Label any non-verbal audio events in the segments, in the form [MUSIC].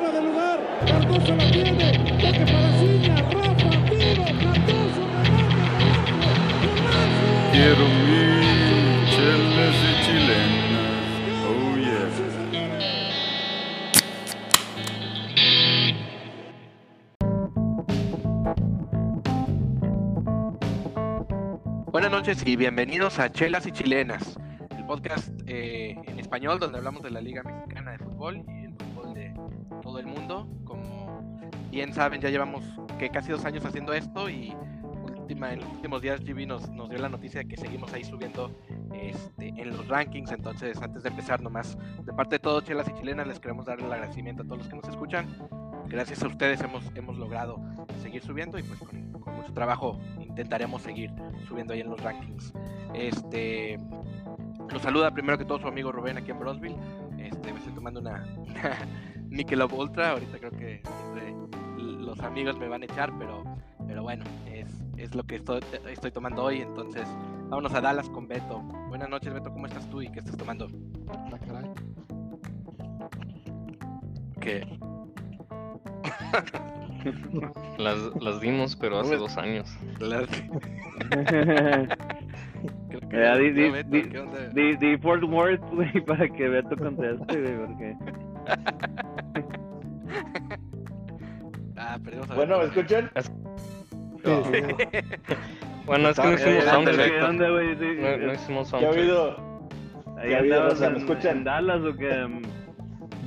fuera de lugar. Cardoso la tiene. Toque para Ciña. Rafa, tiro. Cardoso, remate. Quiero mi chelas y chilenas. Oh yeah. Buenas noches y bienvenidos a Chelas y Chilenas, el podcast eh, en español donde hablamos de la Liga Mexicana de Fútbol el mundo. Como bien saben, ya llevamos que casi dos años haciendo esto y última, en los últimos días GB nos, nos dio la noticia de que seguimos ahí subiendo este, en los rankings. Entonces, antes de empezar, nomás de parte de todos Chelas y Chilenas, les queremos dar el agradecimiento a todos los que nos escuchan. Gracias a ustedes hemos, hemos logrado seguir subiendo y pues con, con mucho trabajo intentaremos seguir subiendo ahí en los rankings. Este los saluda primero que todo su amigo Rubén aquí en Brosville. Este, me estoy tomando una, [LAUGHS] una Michelob Ultra. Ahorita creo que entre los amigos me van a echar, pero, pero bueno, es, es lo que estoy, estoy tomando hoy. Entonces, vámonos a Dallas con Beto. Buenas noches, Beto, ¿cómo estás tú y qué estás tomando? Ah, caray. ¿Qué? [LAUGHS] Las, las dimos, pero hace dos años. Las- [LAUGHS] creo que [LAUGHS] Ya, di- di-. Di, di Fort Worth, güey, para que Beto conteste, güey, porque... Ah, perdimos a Bueno, ¿me escuchan? Sí, sí. [LAUGHS] Bueno, es que no hicimos soundcheck. perfecto. ¿Qué onda, güey? Sí, No, no hicimos ¿Qué ha soundcheck. habido? ¿Qué ha habido, Rosa? ¿Me escuchan? en Dallas o qué?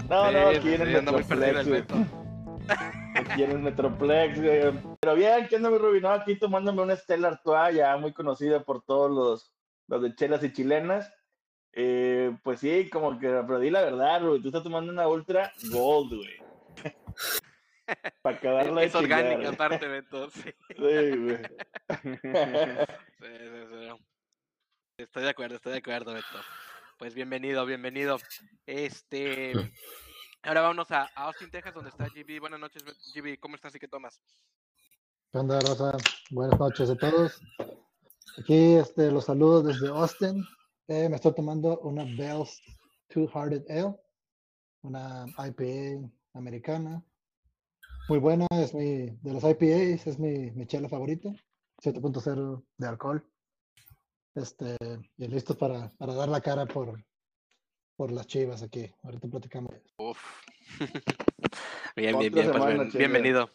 No, no, aquí sí, en el anda Metroplex, güey. Aquí en el Metroplex, güey. Pero bien, ¿qué onda, mi Rubino? Aquí tomándome una Stella Artois, ya muy conocida por todos los, los de chelas y chilenas. Eh, pues sí, como que, pero di la verdad, güey. Tú estás tomando una Ultra Gold, güey. [LAUGHS] Para acabarla de Es orgánica aparte, Beto. Sí. [LAUGHS] Sí, güey. [LAUGHS] Sí, sí, sí. Estoy de acuerdo, estoy de acuerdo, Beto. Pues bienvenido, bienvenido. Este. Ahora vámonos a, Austin, Texas, donde está GB. Buenas noches, GB. ¿Cómo estás y qué tomas? ¿Qué onda, Rosa? Buenas noches a todos. Aquí este, los saludos desde Austin. Eh, me estoy tomando una Bell's Two Hearted Ale, una IPA americana. Muy buena, es mi, de los IPAs, es mi, mi chela favorita. 7.0 de alcohol. Este, y listo para, para dar la cara por, por las chivas aquí. Ahorita platicamos. Uf. [LAUGHS] bien, bien, bien. Pues semana, bien- Chela. bienvenido.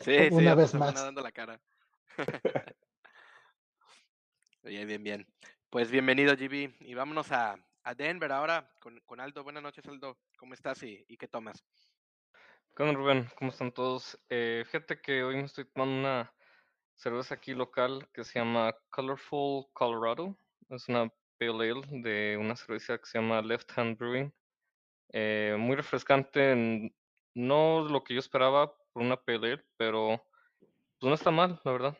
Sí, Una vez más. dando la cara. [LAUGHS] bien, bien, bien. Pues bienvenido, GB. Y vámonos a, a Denver ahora con, con Aldo. Buenas noches, Aldo. ¿Cómo estás y, y qué tomas? ¿Qué onda, Rubén? ¿Cómo están todos? Eh, fíjate que hoy me estoy tomando una cerveza aquí local que se llama Colorful Colorado. Es una pale ale de una cerveza que se llama Left Hand Brewing. Eh, muy refrescante, no lo que yo esperaba por una pale ale, pero pues no está mal, la verdad.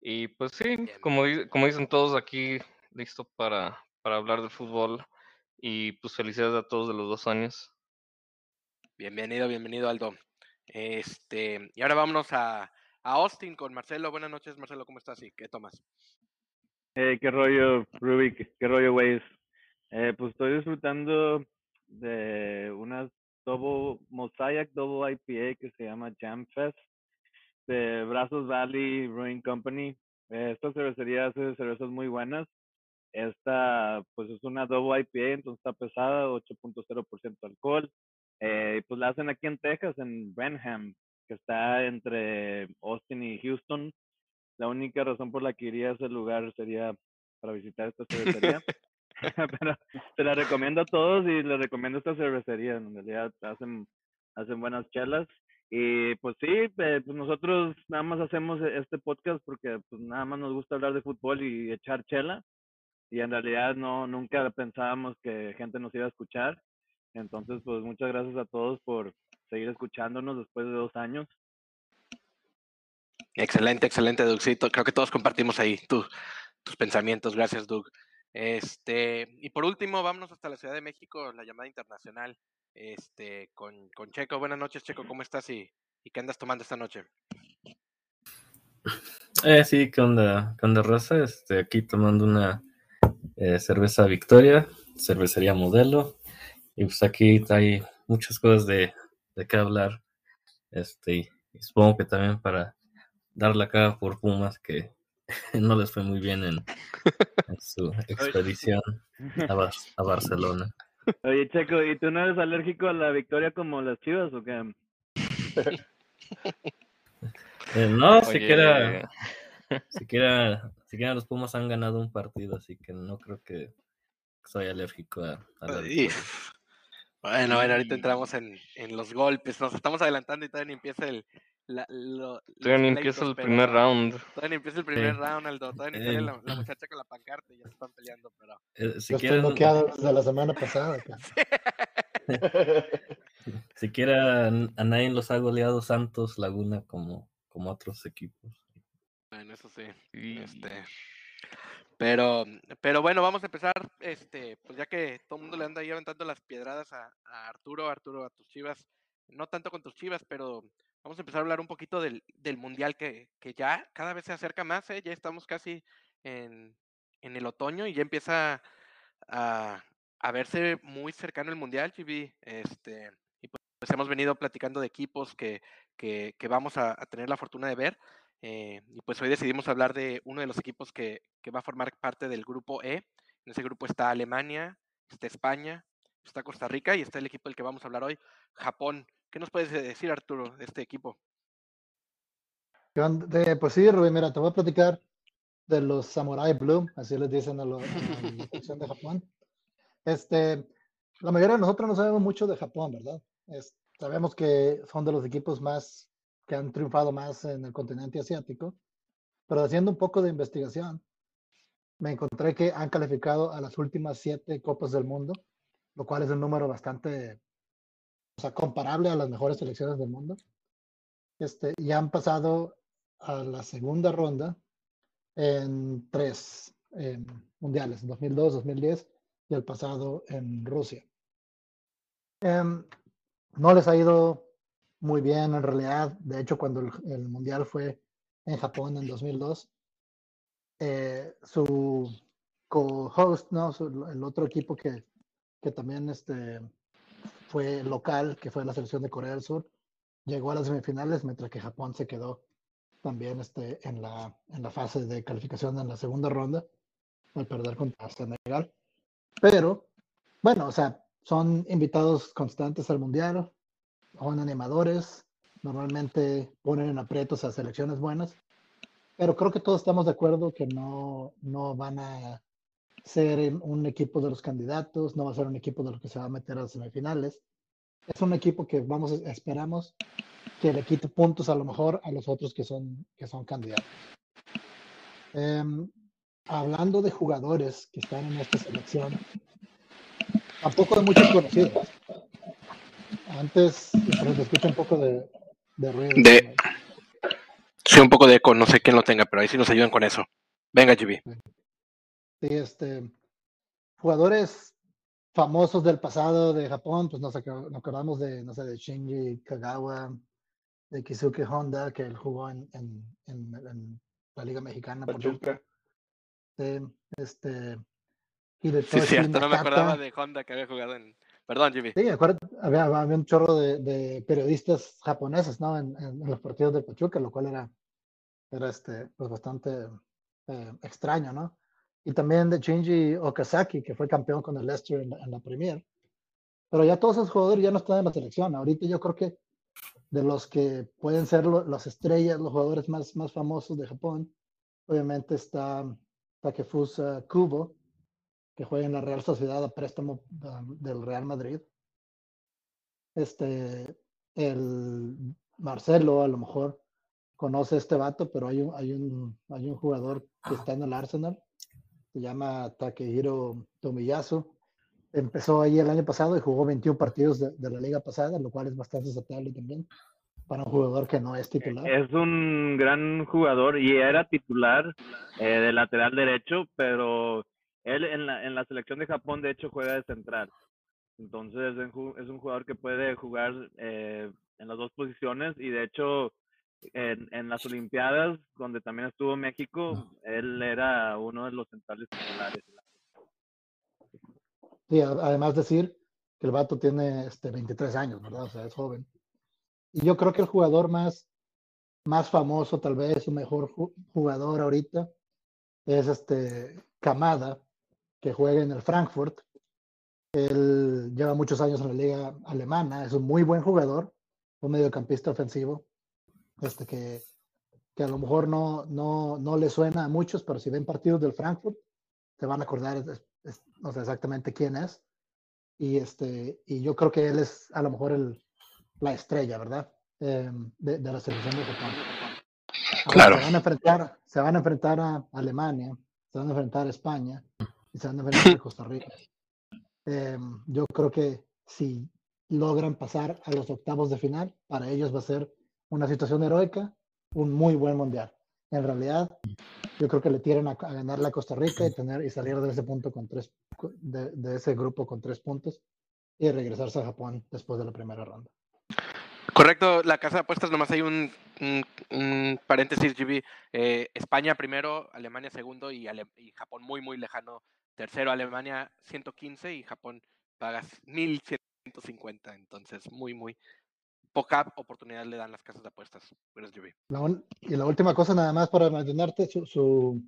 Y pues sí, como, como dicen todos aquí, listo para, para hablar del fútbol. Y pues felicidades a todos de los dos años. Bienvenido, bienvenido, Aldo. Este, y ahora vámonos a, a Austin con Marcelo. Buenas noches, Marcelo. ¿Cómo estás y qué tomas? Eh, qué rollo, Rubik, qué rollo, güeyes. Eh, pues estoy disfrutando de una double, Mosaic Double IPA que se llama Jam Fest de Brazos Valley Brewing Company. Eh, esta cervecería hace cervezas muy buenas. Esta, pues es una double IPA, entonces está pesada, 8.0% alcohol. Eh, pues la hacen aquí en Texas, en Benham, que está entre Austin y Houston. La única razón por la que iría a ese lugar sería para visitar esta cervecería. [LAUGHS] [LAUGHS] Pero te la recomiendo a todos y les recomiendo esta cervecería. En realidad hacen, hacen buenas chelas. Y pues sí, eh, pues nosotros nada más hacemos este podcast porque pues nada más nos gusta hablar de fútbol y echar chela. Y en realidad no, nunca pensábamos que gente nos iba a escuchar. Entonces, pues muchas gracias a todos por seguir escuchándonos después de dos años. Excelente, excelente, Dougcito. Creo que todos compartimos ahí tu- tus pensamientos. Gracias, Doug. Este, y por último, vámonos hasta la Ciudad de México, la llamada internacional, este, con, con Checo. Buenas noches, Checo, ¿cómo estás y, y qué andas tomando esta noche? Eh, sí, ¿qué onda? ¿Qué onda, raza? Este, aquí tomando una eh, cerveza Victoria, cervecería modelo. Y pues aquí hay muchas cosas de, de qué hablar. Este, y supongo que también para dar la cara por Pumas, que [LAUGHS] no les fue muy bien en, en su [LAUGHS] expedición a, Bar- a Barcelona. Oye, Checo, ¿y tú no eres alérgico a la victoria como las chivas o qué? [LAUGHS] Eh, no, Oye, siquiera, siquiera, siquiera los Pumas han ganado un partido, así que no creo que soy alérgico a, a la victoria. Bueno, bueno, ahorita entramos en, en los golpes. Nos estamos adelantando y todavía ni empieza el. La, lo- Todavía ni empieza el pero primer round. Todavía ni empieza el primer Sí. round, Aldo. Todavía ni sale Eh, la, la muchacha con la pancarta y ya se están peleando, pero. Eh, si Yo estoy bloqueado desde la semana pasada. [LAUGHS] [LAUGHS] siquiera a nadie los ha goleado Santos Laguna como, como otros equipos. Bueno, eso sí. Y- Este, pero, pero bueno, vamos a empezar, este, pues ya que todo el mundo le anda ahí las piedradas a, a Arturo, Arturo, a tus chivas, no tanto con tus chivas, pero vamos a empezar a hablar un poquito del, del mundial que, que ya cada vez se acerca más, ¿eh? ya estamos casi en, en el otoño y ya empieza a, a verse muy cercano el mundial, GB, este, y pues, hemos venido platicando de equipos que, que, que vamos a tener la fortuna de ver. Eh, y pues hoy decidimos hablar de uno de los equipos que, que va a formar parte del grupo E. En ese grupo está Alemania, está España, está Costa Rica y está el equipo del que vamos a hablar hoy, Japón. ¿Qué nos puedes decir, Arturo, de este equipo? De- pues sí, Rubén, mira, te voy a platicar de los Samurai Blue, así les dicen a, lo- a la selección de Japón. Este, la mayoría de nosotros no sabemos mucho de Japón, ¿verdad? Es- sabemos que son de los equipos más que han triunfado más en el continente asiático, pero haciendo un poco de investigación, me encontré que han calificado a las últimas siete Copas del Mundo, lo cual es un número bastante, o sea, comparable a las mejores selecciones del mundo. Este, y han pasado a la segunda ronda en tres eh, mundiales, en 2002, 2010 y el pasado en Rusia. Em, no les ha ido muy bien en realidad. De hecho, cuando el, el mundial fue en Japón en 2002, eh, su co-host, ¿no? Su- el otro equipo que, que también este, fue local, que fue la selección de Corea del Sur, llegó a las semifinales, mientras que Japón se quedó también este, en, la, en la fase de calificación en la segunda ronda, al perder contra Senegal. Pero, bueno, o sea, son invitados constantes al Mundial, son animadores, normalmente ponen en aprietos a selecciones buenas, pero creo que todos estamos de acuerdo que no, no van a ser un equipo de los candidatos, no va a ser un equipo de los que se va a meter a las semifinales. Es un equipo que vamos, esperamos que le quite puntos a lo mejor a los otros que son, que son candidatos. Em, hablando de jugadores que están en esta selección, tampoco hay muchos conocidos. Antes, pero se escucha un poco de, de ruido. De- Sí, un poco de eco, no sé quién lo tenga, pero ahí sí nos ayudan con eso. Venga, GB. Sí, este, jugadores famosos del pasado de Japón, pues nos, acordamos de, no sé, de Shinji Kagawa, de Kizuke Honda, que él jugó en, en, en- en la Liga Mexicana. por. Pachuca. Sí, este, Sí, Hidetoshi cierto, no me acordaba de Honda que había jugado en. Perdón, GB. Sí, acuérdate, había, había un chorro de, de periodistas japoneses, ¿no? En, en- en los partidos de Pachuca, lo cual era, era este, pues bastante eh, extraño, ¿no? Y también de Shinji Okazaki, que fue campeón con el Leicester en en la Premier. Pero ya todos esos jugadores ya no están en la selección. Ahorita yo creo que de los que pueden ser lo- las estrellas, los jugadores más, más famosos de Japón, obviamente está Takefusa Kubo, que juega en la Real Sociedad a préstamo um, del Real Madrid. Este, el Marcelo a lo mejor conoce a este vato, pero hay un, hay un, hay un jugador que está en el Arsenal, se llama Takehiro Tomiyasu. Empezó ahí el año pasado y jugó 21 partidos de, de la liga pasada, lo cual es bastante aceptable también para un jugador que no es titular. Es un gran jugador y era titular eh, de lateral derecho, pero él en la, en la selección de Japón de hecho juega de central. Entonces es un jugador que puede jugar eh, en las dos posiciones y de hecho en, en las Olimpiadas, donde también estuvo México, él era uno de los centrales titulares. Sí, además decir que el vato tiene este, 23 años, ¿verdad? O sea, es joven. Y yo creo que el jugador más, más famoso, tal vez su mejor ju- jugador ahorita, es este Kamada, que juega en el Frankfurt. Él lleva muchos años en la liga alemana, es un muy buen jugador, un mediocampista ofensivo, este que, que a lo mejor no, no, no le suena a muchos, pero si ven partidos del Frankfurt, se van a acordar es- es- no sé exactamente quién es. Y, este, y yo creo que él es a lo mejor el, la estrella, ¿verdad? Eh, de, de la selección de Japón. Ahora, Claro. Se van, a enfrentar, se van a enfrentar a Alemania, se van a enfrentar a España y se van a enfrentar a Costa Rica. Eh, yo creo que si logran pasar a los octavos de final, para ellos va a ser una situación heroica, un muy buen mundial. En realidad, yo creo que le tienen a, a ganarle a Costa Rica y, tener, y salir de ese punto con tres, de, de ese grupo con tres puntos y regresarse a Japón después de la primera ronda. Correcto, la casa de apuestas, nomás hay un, un- un paréntesis, GB. eh, España primero, Alemania segundo y, Ale- y Japón muy, muy lejano. Tercero, Alemania 115 y Japón pagas 1150. Entonces, muy, muy poca oportunidad le dan las casas de apuestas. Pero. La un- y la última cosa, nada más para mencionarte, su, su,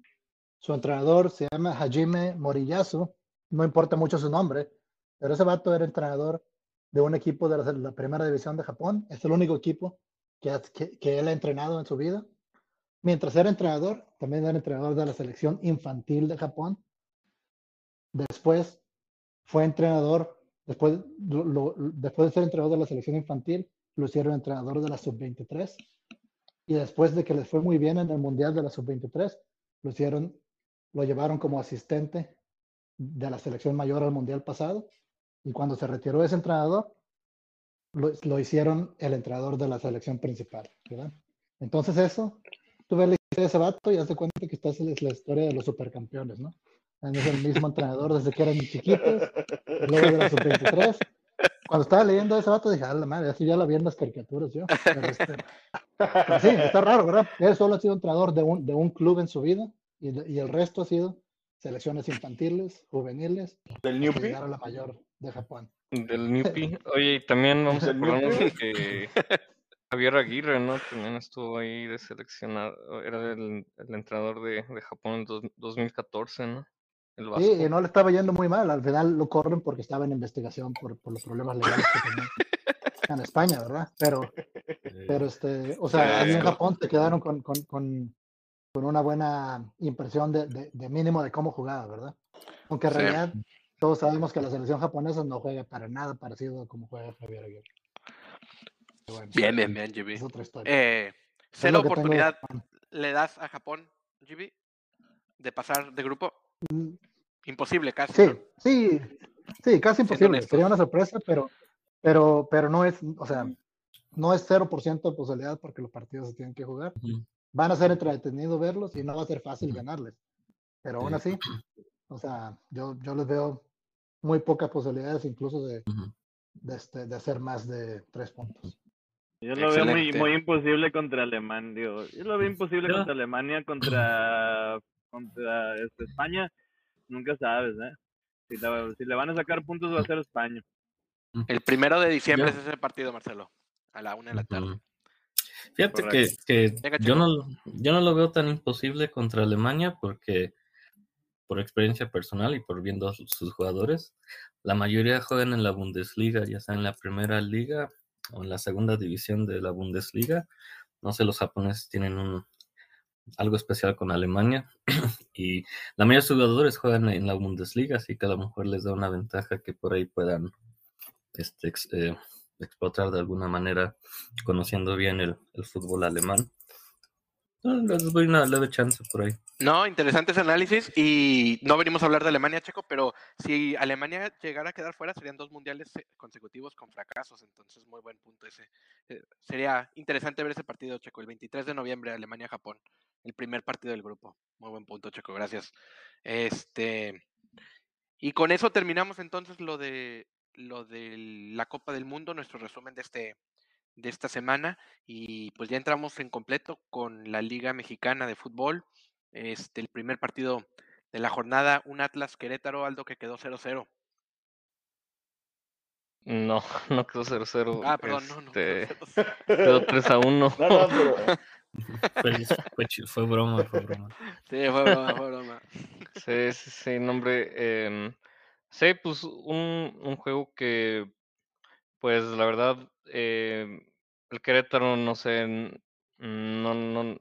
su entrenador se llama Hajime Moriyasu, no importa mucho su nombre, pero ese vato era entrenador de un equipo de la, la primera división de Japón, es el único equipo que, que, que él ha entrenado en su vida. Mientras era entrenador, también era entrenador de la selección infantil de Japón. Después fue entrenador, después, después de ser entrenador de la selección infantil, lo hicieron entrenador de la sub-23 y después de que les fue muy bien en el Mundial de la Sub-23, lo hicieron, lo llevaron como asistente de la selección mayor al Mundial pasado, y cuando se retiró ese entrenador, lo, hicieron el entrenador de la selección principal. Entonces eso, tú ves la historia de ese vato y haz de cuenta que esta es la la historia de los supercampeones, ¿no? Es el mismo entrenador desde que eran chiquitos, luego de la Sub-23. Cuando estaba leyendo ese vato dije, a la madre, eso ya lo vi en las caricaturas yo. Pero, este, pero sí, está raro, ¿verdad? Él solo ha sido entrenador de un, de un club en su vida y, de- y el resto ha sido selecciones infantiles, juveniles, ¿Del Newpie? llegar a la mayor de Japón. Del Newpie. Oye, y también vamos a ¿Del acordarnos que Javier Aguirre, ¿no? También estuvo ahí de seleccionado, era el, el entrenador de, de Japón en dos- 2014, ¿no? El Sí, Vasco. y no le estaba yendo muy mal. Al final lo corren porque estaba en investigación por, por los problemas legales que tenía [LAUGHS] en España, ¿verdad? Pero, pero este, o sea, ahí en. Japón te quedaron con, con, con, con una buena impresión de, de, de mínimo de cómo jugaba, ¿verdad? Aunque en Sí. realidad todos sabemos que la selección japonesa no juega para nada parecido a como juega Javier Aguirre. Bueno, Bien, bien, bien, GB. es otra historia. Eh, cero tengo oportunidad Japón. le das a Japón, GB, de pasar de grupo. Imposible casi. Sí, ¿no? sí, sí, casi imposible. Sería una sorpresa, pero, pero, pero no es, o sea, no es 0% de posibilidad porque los partidos se tienen que jugar. Van a ser entretenidos verlos y no va a ser fácil ganarles. Pero aún Sí. así, o sea, yo, yo les veo muy pocas posibilidades incluso de, de, este, de hacer más de tres puntos. Yo lo veo muy, muy imposible contra Alemania, digo, yo lo veo imposible Ya. contra Alemania, contra, contra este, España, nunca sabes, ¿eh? Si, la- si le van a sacar puntos va a ser España. El primero de diciembre es ese partido, Marcelo. A la una de la tarde. Fíjate que, Correcto. que Venga, yo, no, yo no lo veo tan imposible contra Alemania porque por experiencia personal y por viendo sus sus jugadores, la mayoría juegan en la Bundesliga, ya sea en la primera liga o en la segunda división de la Bundesliga. No sé, los japoneses tienen un, algo especial con Alemania [CLEARS THROAT] y la mayoría de sus jugadores juegan en la Bundesliga, así que a lo mejor les da una ventaja que por ahí puedan este, eh, explotar de alguna manera, conociendo bien el, el fútbol alemán. Les doy una leve chance por ahí. No, interesante ese análisis y no venimos a hablar de Alemania, Checo, pero si Alemania llegara a quedar fuera serían dos mundiales eh, consecutivos con fracasos, entonces muy buen punto ese. Eh, sería interesante ver ese partido, Checo, el 23 de noviembre, Alemania-Japón, el primer partido del grupo. Muy buen punto, Checo, gracias. Este y con eso terminamos entonces lo de lo de la Copa del Mundo, nuestro resumen de este de esta semana y pues ya entramos en completo con la Liga Mexicana de Fútbol. Este, el primer partido de la jornada, un Atlas Querétaro, Aldo, que quedó 0-0. No, [LAUGHS] no quedó 0-0. Ah, perdón, no, no. este, [LAUGHS] Quedó 3 a 1. No, no, pero [LAUGHS] Fue, fue broma, fue broma. Sí, fue broma, fue broma. Sí, sí, sí, no, hombre. em, sí, pues un, un juego que, pues la verdad, em, el Querétaro, no sé, no, no,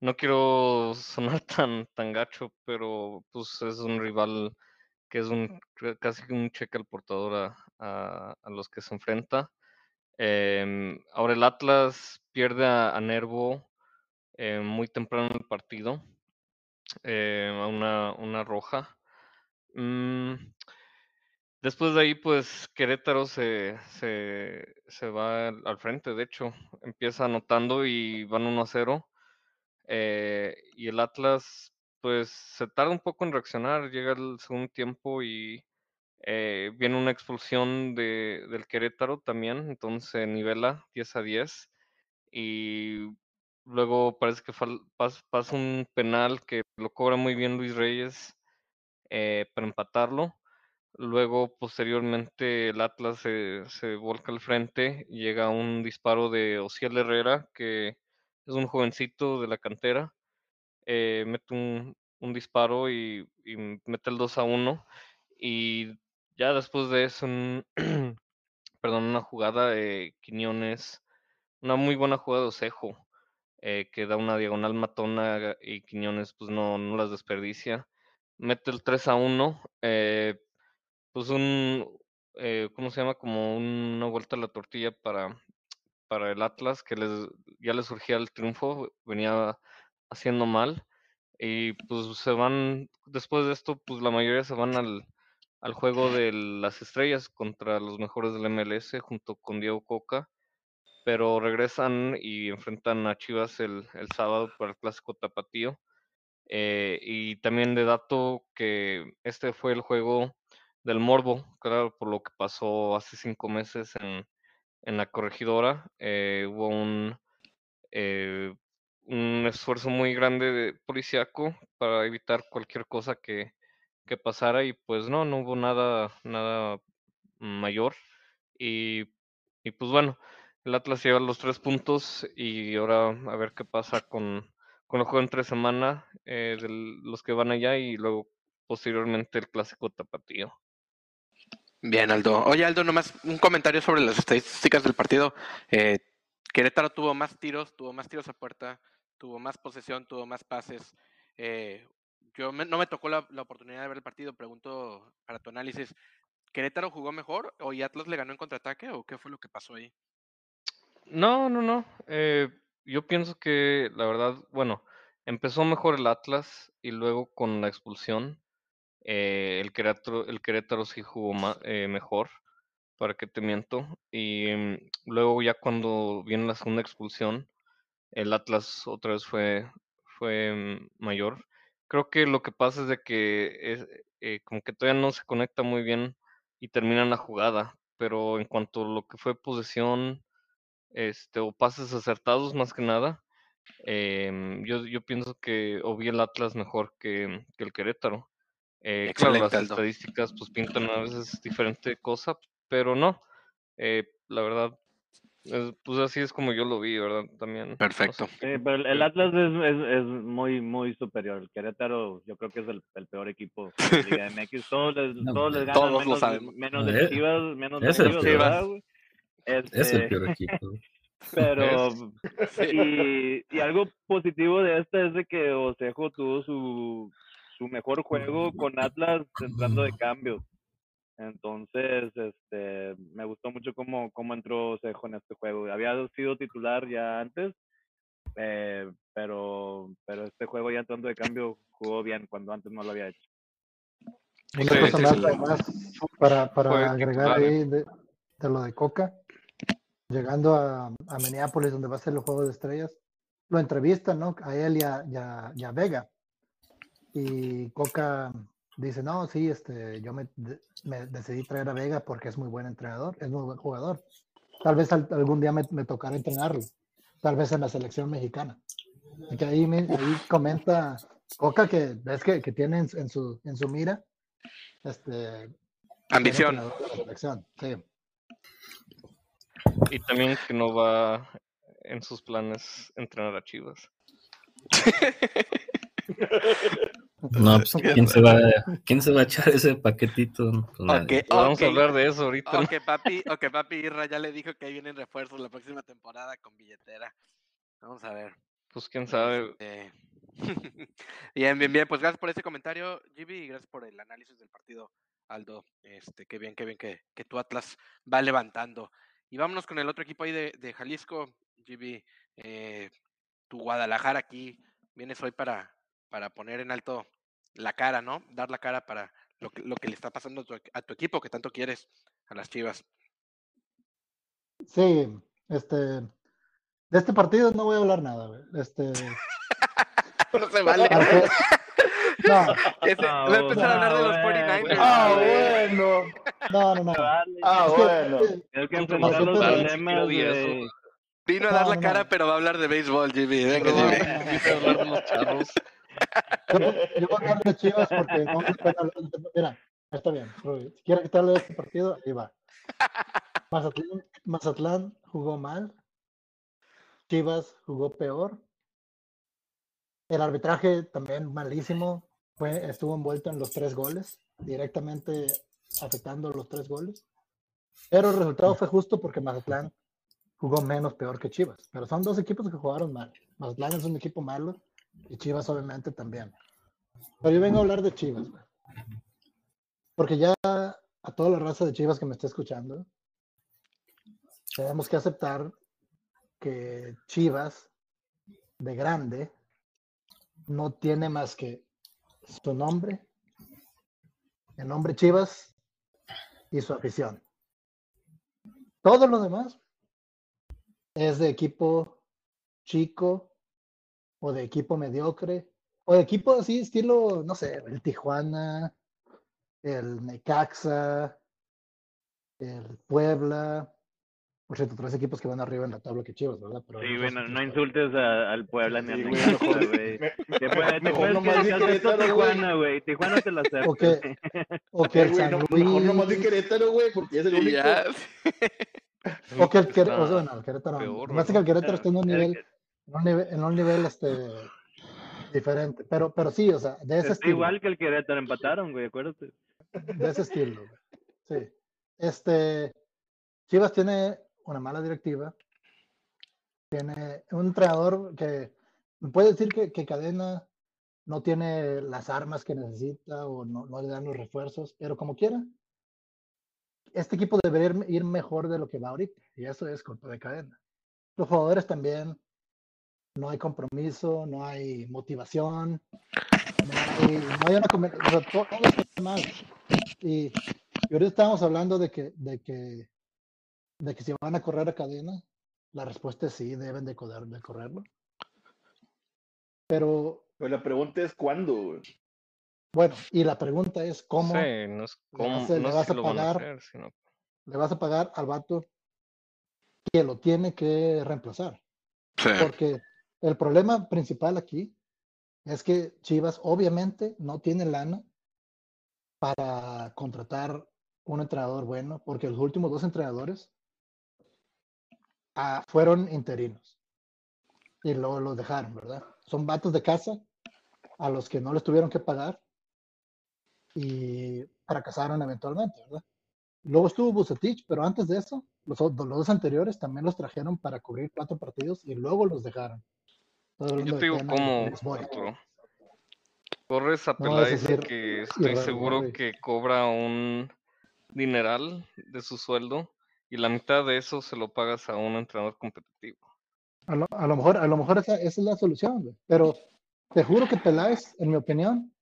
no quiero [LAUGHS] sonar tan, tan gacho, pero pues es un rival que es un casi que un cheque al portador a, a- los que se enfrenta. Em, ahora el Atlas pierde a, a Nervo eh, muy temprano en el partido, eh, a una, una roja. Mm, después de ahí, pues Querétaro se, se, se va al, frente, de hecho, empieza anotando y van 1 a 0. eh, y el Atlas, pues se tarda un poco en reaccionar, llega el segundo tiempo y eh, viene una expulsión de, del Querétaro también, entonces nivela 10 a 10 y luego parece que pasa un penal que lo cobra muy bien Luis Reyes eh, para empatarlo. Luego, posteriormente, el Atlas se, se volca al frente llega un disparo de Ociel Herrera, que es un jovencito de la cantera. eh, mete un, un disparo y, y mete el 2 a 1. Y ya después de eso, un- [CLEARS THROAT] perdón, una jugada de Quiñones, una muy buena jugada de Osejo, eh, que da una diagonal matona y Quiñones pues no, no las desperdicia. Mete el 3 a 1, eh, pues un, eh, ¿cómo se llama? Como una vuelta a la tortilla para, para el Atlas, que les, ya les surgía el triunfo, venía haciendo mal. Y pues se van, después de esto, pues la mayoría se van al, al juego de las estrellas contra los mejores del MLS junto con Diego Coca, pero regresan y enfrentan a Chivas el, el sábado para el clásico tapatío. Eh, y también de dato que este fue el juego del Morbo, claro, por lo que pasó hace cinco meses en, en la corregidora. eh, hubo un, eh, un esfuerzo muy grande de policíaco para evitar cualquier cosa que, que pasara y pues no, no hubo nada, nada mayor. Y, y pues bueno, el Atlas lleva los tres puntos y ahora a ver qué pasa con, con el juego entre semana eh, de los que van allá y luego posteriormente el clásico tapatío. Bien, Aldo. Oye, Aldo, nomás un comentario sobre las estadísticas del partido. Eh, Querétaro tuvo más tiros, tuvo más tiros a puerta, tuvo más posesión, tuvo más pases. Eh, yo me- no me tocó la, oportunidad de ver el partido. Pregunto para tu análisis, ¿Querétaro jugó mejor o Atlas le ganó en contraataque o qué fue lo que pasó ahí? No, no, no. eh, yo pienso que la verdad, bueno, empezó mejor el Atlas y luego con la expulsión, eh, el Querétaro, el Querétaro sí jugó eh, mejor, para que te miento. Y mm, luego ya cuando viene la segunda expulsión, el Atlas otra vez fue, fue mm, mayor. Creo que lo que pasa es de que eh, como que todavía no se conecta muy bien y terminan la jugada, pero en cuanto a lo que fue posesión este, o pases acertados más que nada. em, yo, yo pienso que o vi el Atlas mejor que, que el Querétaro. Eh, claro, las estadísticas pues pintan a veces diferente cosa, pero no. eh, la verdad, es- pues así es como yo lo vi, ¿verdad? También. no sé. Perfecto. Sí, pero el, Atlas es, es, es muy, muy superior. El Querétaro, yo creo que es el, el peor equipo de Liga [LAUGHS] MX. Todos les, No, todos les ganan todos lo menos, sabemos. menos Eh, de Chivas, menos de es el Chivas, peor. ¿verdad, güey? Es el Este, peor [LAUGHS] equipo. pero, Sí. y, y algo positivo de esta es de que Osejo tuvo su, su mejor juego con Atlas entrando de cambio. Entonces, este, me gustó mucho cómo, cómo entró Osejo en este juego. Había sido titular ya antes, eh, pero, pero este juego ya entrando de cambio jugó bien cuando antes no lo había hecho. Una Sí, cosa más, sí. además, para, para Fue agregar ahí de, de lo de Coca, llegando a, a Minneapolis, donde va a ser el juego de estrellas, lo entrevistan, ¿no? A él y a, y a- y a Vega. Y Coca dice, no, sí, este, yo me, me decidí traer a Vega porque es muy buen entrenador, es muy buen jugador. Tal vez al- algún día me, me tocará entrenarlo, tal vez en la selección mexicana. Y que ahí, me- ahí comenta Coca que ves que, que tiene en, su- en su, en su mira este, Ambición. de la selección. Sí. Y también que no va en sus planes entrenar a Chivas. [LAUGHS] No, pues, ¿quién se, va, ¿quién se va a echar ese paquetito? Pues Vamos a hablar de eso ahorita. Ok, papi, ok, papi Irra ya le dijo que ahí vienen refuerzos la próxima temporada con billetera. Vamos a ver. Pues quién sabe. Este, [LAUGHS] bien, bien, bien. Pues gracias por ese comentario, GB, y gracias por el análisis del partido, Aldo. Este, qué bien, qué bien que, que tu Atlas va levantando. Y vámonos con el otro equipo ahí de, de Jalisco, GB. eh, tu Guadalajara aquí. Vienes hoy para, para poner en alto la cara, ¿no? Dar la cara para lo que, lo que le está pasando a tu, a tu equipo que tanto quieres, a las Chivas. Sí, este, de este partido no voy a hablar nada, güey. Este, [LAUGHS] No se vale. no, [LAUGHS] Ese- Ah, va a empezar a hablar de los bueno, 49ers. Ah, bueno. no, no, no. Vale. Ah, bueno. es que- Es que Contra enfrentar los nosotros- problemas de... eso. Vino a dar la cara, pero va a hablar de béisbol, Jimmy. Venga, Jimmy. [LAUGHS] Yo, voy a hablar Chivas porque no Mira, está bien. Rubí. Si hable de este partido, ahí va. Mazatlán, Mazatlán jugó mal. Chivas jugó peor. El arbitraje también malísimo. Fue, estuvo envuelto en los tres goles, directamente afectando los tres goles. Pero el resultado fue justo porque Mazatlán jugó menos peor que Chivas. Pero son dos equipos que jugaron mal. Mazatlán es un equipo malo y Chivas obviamente también. Pero yo vengo a hablar de Chivas. Porque ya a toda la raza de Chivas que me está escuchando, tenemos que aceptar que Chivas de grande no tiene más que su nombre, el nombre Chivas y su afición. Todo lo demás es de equipo chico o de equipo mediocre o de equipo así estilo, no sé, el Tijuana, el Necaxa, el Puebla. Por cierto, tres equipos que van arriba en la tabla que Chivas, ¿verdad? Pero Sí, güey, no, insultes a- al Puebla ni Sí, al güey, Necaxa, mejor- güey. Te puedes, te mejor puedes nomás quedar di te acepto Querétaro, güey. Tijuana, güey. Tijuana te la acepto. O que, güey. o que el San no, mejor nomás di Luis, Querétaro, güey, porque es el Y único. ya. o que el Querétaro, o sea, bueno, el Querétaro, peor, me hace que el Querétaro está en un El nivel, en un nivel, en un nivel este, diferente, pero, pero sí, o sea, de ese Está estilo. igual que el Querétaro empataron, güey, acuérdate. de ese estilo. güey. Sí. Este, Chivas tiene una mala directiva. Tiene un entrenador que puede decir que, que Cadena no tiene las armas que necesita o no, no le dan los refuerzos, pero como quiera, este equipo debería ir mejor de lo que va ahorita. Y eso es culpa de Cadena. Los jugadores también, no hay compromiso, no hay motivación, no hay, no hay una o sea, todo, todo está mal. Y, y ahorita estábamos hablando de que, de que, de que si van a correr a cadena, la respuesta es sí, deben de, correr, de correrlo. Pero Pues la pregunta es cuándo, bueno, y la pregunta es cómo Sí, no es cómo, vas le no es vas si a lo van a pagar? hacer, sino le vas a pagar al vato que lo tiene que reemplazar. Sí. Porque el problema principal aquí es que Chivas obviamente no tiene lana para contratar un entrenador bueno, porque los últimos dos entrenadores ah, fueron interinos y luego los dejaron, ¿verdad? Son vatos de casa a los que no les tuvieron que pagar y fracasaron eventualmente, ¿verdad? Luego estuvo Bucetich, pero antes de eso, los, dos anteriores también los trajeron para cubrir cuatro partidos y luego los dejaron. Yo te digo cómo. Arturo. Corres a No vas a Peláez decir que estoy seguro que cobra un dineral de su sueldo y la mitad de eso se lo pagas a un entrenador competitivo. A lo, a lo mejor, a lo mejor esa, esa es la solución, güey. Pero te juro que Peláez, en mi opinión,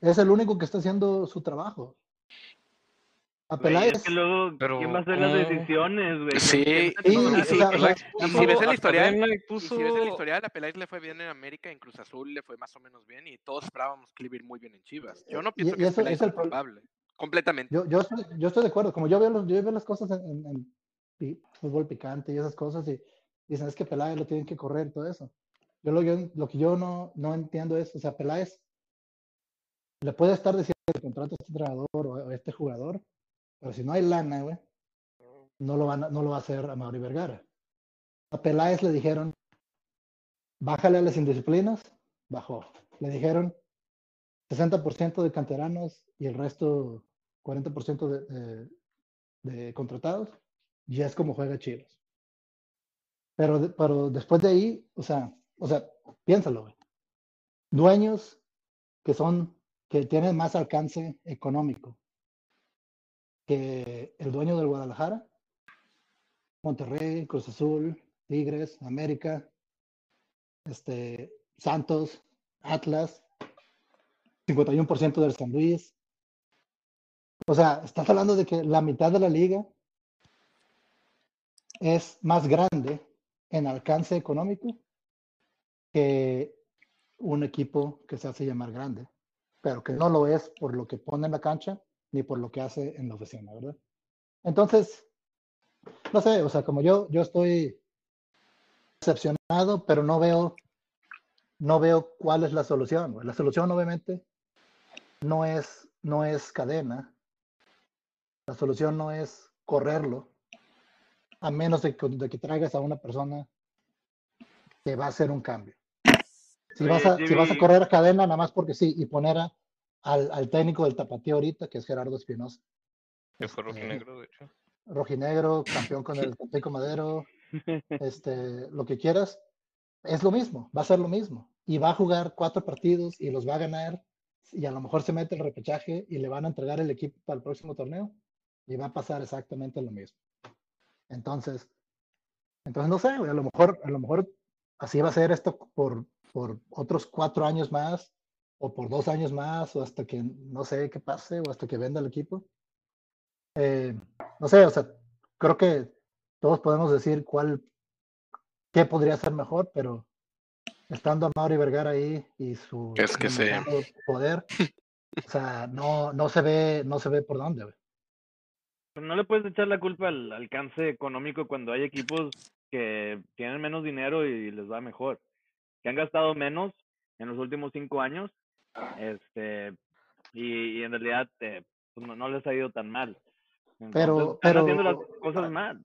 es el único que está haciendo su trabajo. A Peláez, es que luego, Pero, ¿quién va a hacer las decisiones, güey? Sí, ¿Quién- sí, y puso si ves el historial, y Y puso si ves el historial, a Peláez le fue bien en América, en Cruz Azul le fue más o menos bien y todos esperábamos que le muy bien en Chivas. Yo no Y- pienso y que eso- Peláez es el culpable. Completamente. yo, yo, estoy, yo estoy de acuerdo. Como yo veo, los, yo veo las cosas en, en- en pi- fútbol picante y esas cosas, y dicen es que Peláez lo tienen que correr, todo eso. Yo lo, yo- lo que yo no, no entiendo es, o sea, Peláez le puede estar diciendo que contrata a este entrenador o a este jugador, Pero si no hay lana, güey, no lo, van a- no lo va a hacer a Mauri Vergara. A Peláez le dijeron, bájale a las indisciplinas, bajó. Le dijeron 60% de canteranos y el resto 40% de, de- de contratados, y es como juega Chivas. Pero, pero después de ahí, o sea, o sea, piénsalo, güey. Dueños que son, que tienen más alcance económico que el dueño del Guadalajara, Monterrey, Cruz Azul, Tigres, América, este, Santos, Atlas, 51% del San Luis. O sea, estás hablando de que la mitad de la liga es más grande en alcance económico que un equipo que se hace llamar grande, pero que no lo es por lo que pone en la cancha ni por lo que hace en la oficina, ¿verdad? Entonces, no sé, o sea, como yo, yo estoy decepcionado, pero no veo, no veo cuál es la solución. La solución, obviamente, no es, no es cadena. La solución no es correrlo, a menos de que, de que traigas a una persona que va a hacer un cambio. Si Oye, vas, a, si vas a correr cadena, nada más porque sí, y poner a- al, al técnico del tapatío ahorita, que es Gerardo Espinosa. Que fue Este, rojinegro, de hecho. rojinegro, campeón con el Tampico Madero, [LAUGHS] este, lo que quieras, es lo mismo, va a ser lo mismo. Y va a jugar cuatro partidos y los va a ganar y a lo mejor se mete el repechaje y le van a entregar el equipo para el próximo torneo y va a pasar exactamente lo mismo. Entonces, entonces no sé, a lo mejor, a lo mejor así va a ser esto por, por otros cuatro años más o por dos años más o hasta que no sé qué pase o hasta que venda el equipo. Eh, no sé, o sea, creo que todos podemos decir cuál, qué podría ser mejor, pero estando a Mauri Vergara ahí y su Es que se- poder, [LAUGHS] o sea, no, no se ve, no se ve por dónde, güey. Pero no le puedes echar la culpa al alcance económico cuando hay equipos que tienen menos dinero y les va mejor. Que han gastado menos en los últimos cinco años. Este, y, y en realidad eh, pues no, no les ha ido tan mal. Pero- están pero- haciendo las cosas mal.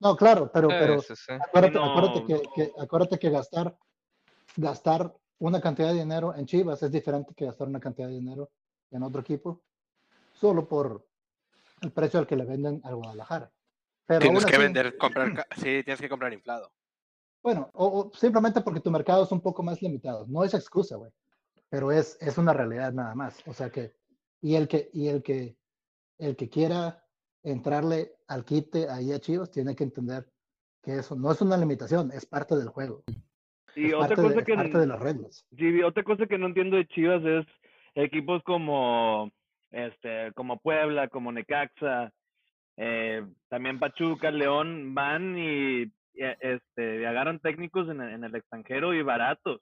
No, claro, pero, pero sí, sí. acuérdate, no- acuérdate que, que- acuérdate que gastar, gastar una cantidad de dinero en Chivas es diferente que gastar una cantidad de dinero en otro equipo, solo por el precio al que le venden al Guadalajara. Pero Tienes que así- vender, comprar, sí, tienes que comprar inflado. Bueno, o, o simplemente porque tu mercado es un poco más limitado. No es excusa, güey. Pero es, es una realidad nada más. O sea que, y el que, y el que, el que quiera entrarle al quite ahí a Chivas tiene que entender que eso no es una limitación, es parte del juego. Y es otra parte, cosa de, es que parte de las reglas. Sí, otra cosa que no entiendo de Chivas es equipos como este, como Puebla, como Necaxa, eh, también Pachuca, León, van y, y, este, agarran técnicos en, en el extranjero y baratos.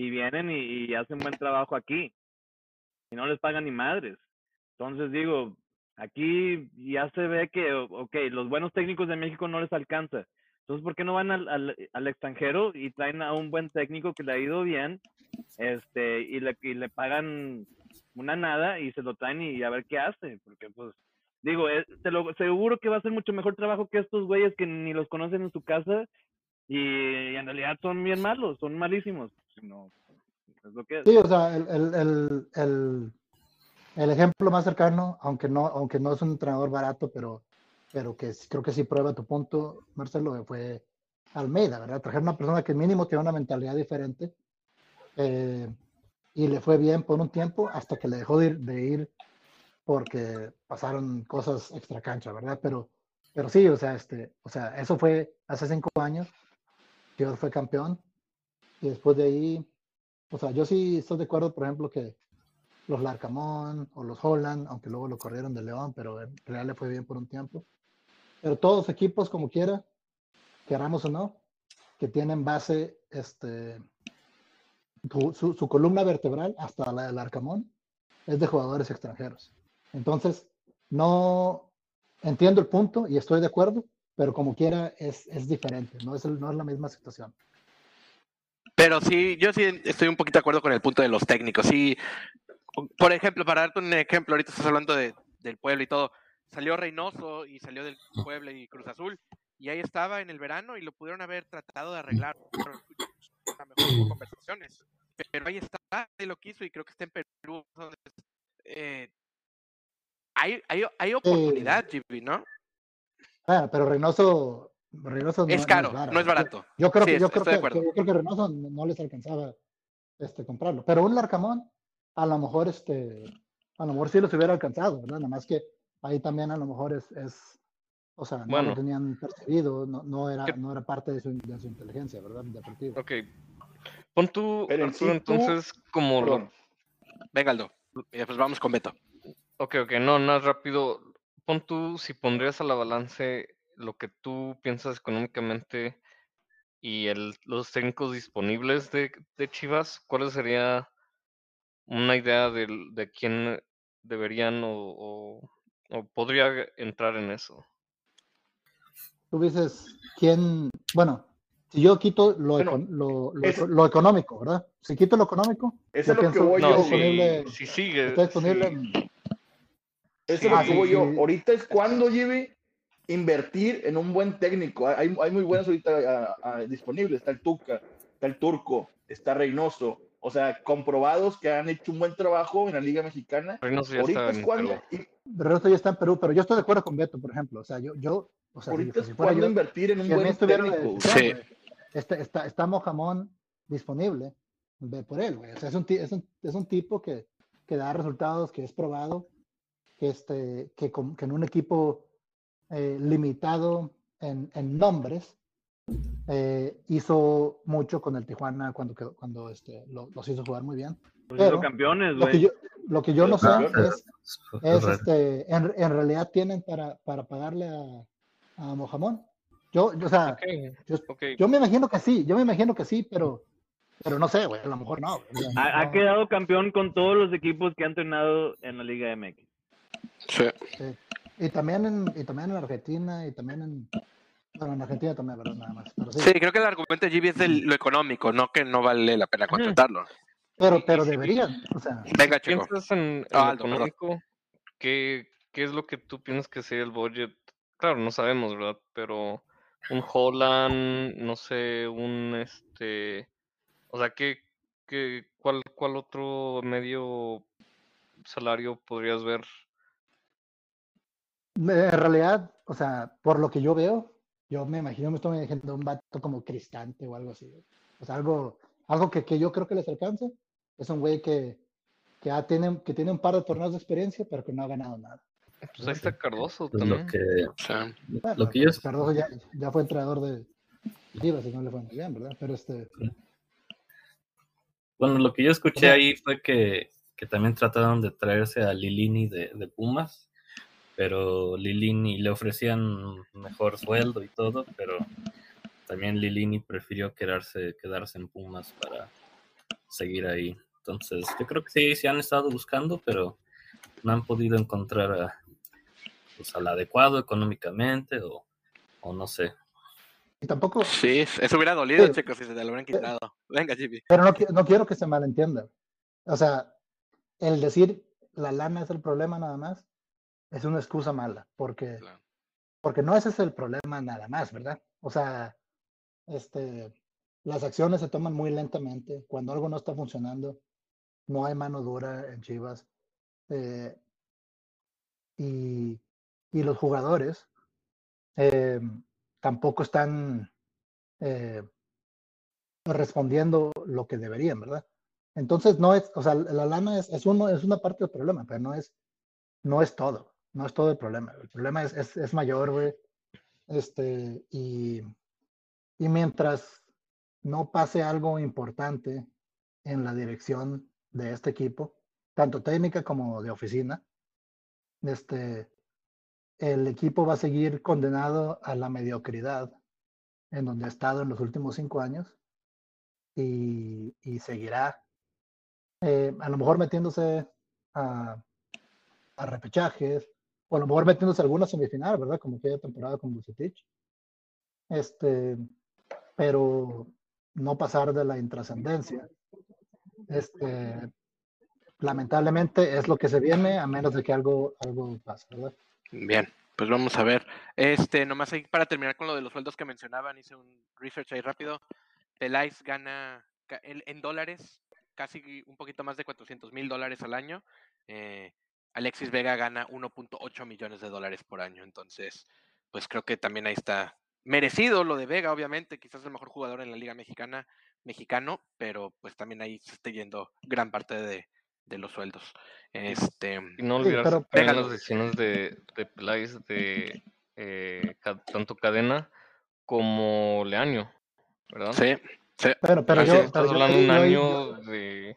Y vienen y, hacen buen trabajo aquí. Y no les pagan ni madres. Entonces digo, aquí ya se ve que, ok, los buenos técnicos de México no les alcanza. Entonces, ¿por qué no van al, al, al extranjero y traen a un buen técnico que le ha ido bien este y le, y le pagan una nada y se lo traen y a ver qué hace? Porque, pues, digo, eh, te lo, seguro que va a hacer mucho mejor trabajo que estos güeyes que ni los conocen en su casa y en realidad son bien malos, son malísimos. No, es lo que es. Sí, o sea, el, el, el, el, ejemplo más cercano, aunque no, aunque no es un entrenador barato, pero, pero que creo que sí prueba tu punto, Marcelo, fue Almeida, ¿verdad? Trajeron una persona que mínimo tiene una mentalidad diferente eh, y le fue bien por un tiempo hasta que le dejó de ir, de ir porque pasaron cosas extra cancha, ¿verdad? Pero, pero sí, o sea, este, o sea, eso fue hace cinco años, Chivas fue campeón y después de ahí o sea, yo sí estoy de acuerdo, por ejemplo, que los Larcamón o los Holland, aunque luego lo corrieron de León, pero en realidad le fue bien por un tiempo. Pero todos equipos, como quiera, queramos o no, que tienen base, este, su, columna vertebral, hasta la del Arcamón, es de jugadores extranjeros. Entonces, no entiendo el punto y estoy de acuerdo, pero como quiera es, es diferente, no es, no es la misma situación. Pero sí, yo sí estoy un poquito de acuerdo con el punto de los técnicos. Sí, por ejemplo, para darte un ejemplo, ahorita estás hablando de, del pueblo y todo. salió Reynoso y salió del Puebla y Cruz Azul. Y ahí estaba en el verano y lo pudieron haber tratado de arreglar. A lo mejor con conversaciones. Pero ahí está, lo quiso y creo que está en Perú. eh, hay, hay, hay oportunidad, Jimmy, ¿no? Ah, pero Reynoso, Reynoso no, Es caro, no es barato. Yo creo Sí, que, yo creo que, acuerdo. yo creo que Reynoso no, no les alcanzaba este, comprarlo. Pero un Larcamón, a lo mejor, este, a lo mejor sí los hubiera alcanzado, ¿verdad? Nada más que ahí también a lo mejor es, es o sea, no Bueno. lo tenían percibido, no, no, era, ¿Qué- no era parte de su, de su inteligencia, ¿verdad? Deportiva. Ok. Pon tú, Pero en Arturo, sí tú- entonces, como lo, Perdón. Venga, Aldo. Y después vamos con Beto. Ok, ok, no, nada rápido. Pon tú si pondrías a la balance lo que tú piensas económicamente y el, los técnicos disponibles de, de Chivas, ¿cuál sería una idea de, quién deberían o, o- o podría entrar en eso? Tú dices, ¿quién? Bueno, si yo quito lo, Bueno, econ- lo, lo, es- eco- lo económico, ¿verdad? Si quito lo económico, Eso es lo que voy No, yo, disponible, si, si sigue. está disponible si- en- Eso es lo ah, que sí, voy yo. Ahorita es cuando, Jimmy, invertir en un buen técnico. Hay, hay muy buenos ahorita ah, ah, disponibles. Está el Tuca, está el Turco, está Reynoso. O sea, comprobados que han hecho un buen trabajo en la Liga Mexicana. Reynoso ya Ahorita está es en cuando, Perú. y- Reynoso ya está en Perú, pero yo estoy de acuerdo con Beto, por ejemplo. O sea, yo, yo o sea, ahorita si es cuando yo, invertir en un si a buen técnico. Sí. está, está, está Mojamón disponible, ve por él, güey. O sea, es un, es un, es un tipo que, que da resultados, que es probado, que, este, que, con- que en un equipo eh, limitado en, en nombres, eh, hizo mucho con el Tijuana cuando, cuando este, lo- los hizo jugar muy bien. Pues Pero, campeones, Lo que yo, lo que yo no sé es, es este, en, en realidad tienen para, para pagarle a, a Mojamón. Yo, yo, o sea, Ok, yo, ok. yo me imagino que sí, yo me imagino que sí, pero, pero no sé, güey, a lo mejor no. güey, o sea, Ha, ha no- quedado campeón con todos los equipos que ha entrenado en la Liga MX. Sí. sí. Y también en, y también en Argentina, y también en, bueno, en Argentina también, ¿verdad? Nada más. Pero, sí. Sí, creo que el argumento de Jimmy es el- lo económico, no que no vale la pena contratarlo. pero, pero deberían, o sea, Venga, chico. piensas en, en Ah, lo perdón. económico, ¿qué, ¿qué es lo que tú piensas que sería el budget? Claro, no sabemos, ¿verdad? Pero un Holland, no sé, un este, o sea, ¿qué, qué, cuál, cuál otro medio salario podrías ver? En realidad, o sea, por lo que yo veo, yo me imagino, me estoy imaginando un vato como Cristante o algo así. O sea, algo, algo que, que yo creo que les alcance. Es un güey que, que, ya tiene, que tiene un par de torneos de experiencia, pero que no ha ganado nada. Pues ahí está Cardoso Pues también. lo que, Sí. Bueno, lo que yo pues, Cardoso ya, ya fue entrenador de Chivas y no le fue muy bien, ¿verdad? Pero este, Bueno, lo que yo escuché ahí fue que, que también trataron de traerse a Lilini de, de Pumas, pero Lilini le ofrecían mejor sueldo y todo, pero también Lilini prefirió quedarse, quedarse en Pumas para seguir ahí. Entonces, yo creo que sí, sí han estado buscando, pero no han podido encontrar a, pues, al adecuado económicamente o, o no sé. y tampoco, Sí, eso hubiera dolido, Sí. chicos, si se te lo hubieran quitado. Venga, Jimmy. pero no, no quiero que se malentienda. O sea, el decir la lana es el problema nada más es una excusa mala, porque Claro. porque no ese es el problema nada más, ¿verdad? O sea, este, las acciones se toman muy lentamente. Cuando algo no está funcionando, no hay mano dura en Chivas. eh, y, y los jugadores eh, tampoco están eh, respondiendo lo que deberían, ¿verdad? Entonces no es, o sea, la lana es, es, uno, es una parte del problema, pero no es, no es todo, no es todo el problema. El problema es, es, es mayor, güey. Este, y, y mientras no pase algo importante en la dirección de este equipo, tanto técnica como de oficina, este, el equipo va a seguir condenado a la mediocridad en donde ha estado en los últimos cinco años y, y seguirá eh, a lo mejor metiéndose a, a repechajes o a lo mejor metiéndose alguna semifinal, ¿verdad? Como aquella temporada con Bucetich. Este, pero no pasar de la intrascendencia. Este, lamentablemente es lo que se viene a menos de que algo, algo pase, ¿verdad? Bien, pues vamos a ver. Este, nomás ahí para terminar con lo de los sueldos que mencionaban, hice un research ahí rápido. Peláez gana en dólares casi un poquito más de 400 mil dólares al año. Eh, Alexis Vega gana 1.8 millones de dólares por año. Entonces, pues creo que también ahí está merecido lo de Vega, obviamente. Quizás el mejor jugador en la Liga Mexicana, mexicano, pero pues también ahí se está yendo gran parte de, de los sueldos. Este, Y no Sí, pero- también Pégalo. las decisiones de, de Peláez de [LAUGHS] eh, tanto Cadena como Leaño, ¿verdad? sí, sí. Pero, yo, estás pero hablando de un yo- año de...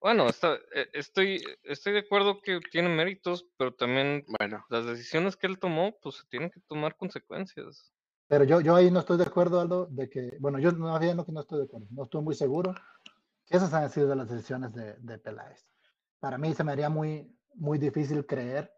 Bueno, está, eh, estoy, estoy de acuerdo que tiene méritos, pero también Bueno, las decisiones que él tomó, pues se tienen que tomar consecuencias. Pero yo, yo ahí no estoy de acuerdo, Aldo, de que, bueno, yo no bien no que no estoy de acuerdo, no estoy muy seguro que esas han sido las decisiones de, de Peláez. Para mí se me haría muy, muy difícil creer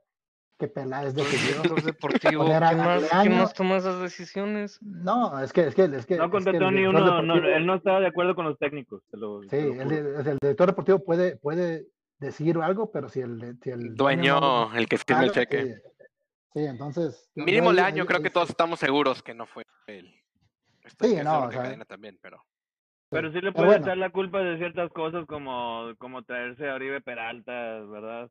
que Peláez decidió. [LAUGHS] deportivo, poner a- ¿quién a más, Leaño. más toma esas decisiones? No, es que, es que, es que. No es que el contestó ni uno, no, él no estaba de acuerdo con los técnicos. te lo- Sí, te lo el, director deportivo puede, puede decir algo, pero si el, si el dueño, no- el que firma el cheque. Sí, sí, entonces. Mínimo el ahí- año, creo ahí que sí. todos estamos seguros que no fue él. Sí, no, o sea, Cadena también, pero. Pero sí le puede bueno. echar la culpa de ciertas cosas como, como traerse a Oribe Peralta, ¿verdad?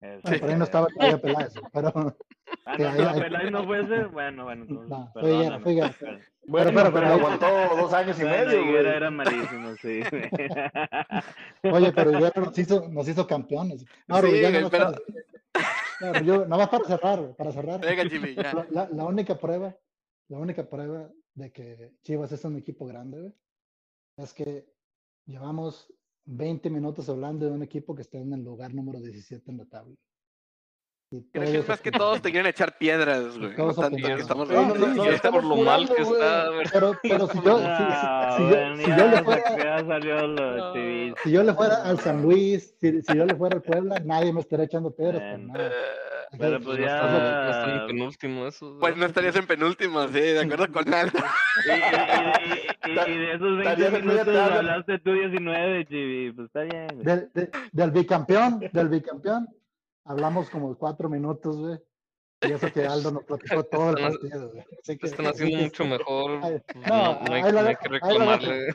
Bueno, por ahí no Este, estaba todavía Peláez, pero. [LAUGHS] Ah, no, ahí- no, ahí- Peláez no fuese, bueno, bueno, entonces, No, fue perdóname. fue. Pero- [LAUGHS] Bueno, pero- pero, pero- aguantó dos años y Bueno, medio, Higuera güey. era malísimo, sí. [LAUGHS] Oye, pero Higuera nos hizo, nos hizo campeones. No, Sí, nomás pero- no, yo, nada más para cerrar, para cerrar. Venga, Jimmy, ya. La, la- la única prueba, la única prueba de que Chivas es un equipo grande, güey, es que llevamos 20 minutos hablando de un equipo que está en el lugar número 17 en la tabla. Y Creo que es más que todos te quieren echar piedras, güey. No todos tanto que estamos No, no, no, no, que- estamos por lo mal que güey. está. Pero, pero si yo, si, yo, le fuera, ya salió lo TV. si yo le fuera al San Luis, si, si yo le fuera al Puebla, nadie me estaría echando piedras por nada. Pero pues No no ya... están en penúltimo esos. Pues no ¿verdad? estarías en penúltimo, sí, de acuerdo con [LAUGHS] Aldo. Y, y- y- y- y de esos 20 Estarías en media minutos hablaste tú 19, Chivi. Pues está bien. güey. del, de- del bicampeón, del bicampeón, hablamos como cuatro minutos, güey. Y eso que Aldo nos platicó [LAUGHS] todo el Están- partido. Así que- Están haciendo mucho mejor. Ay, no, hay, ahí la no hay dejo, que reclamarle. la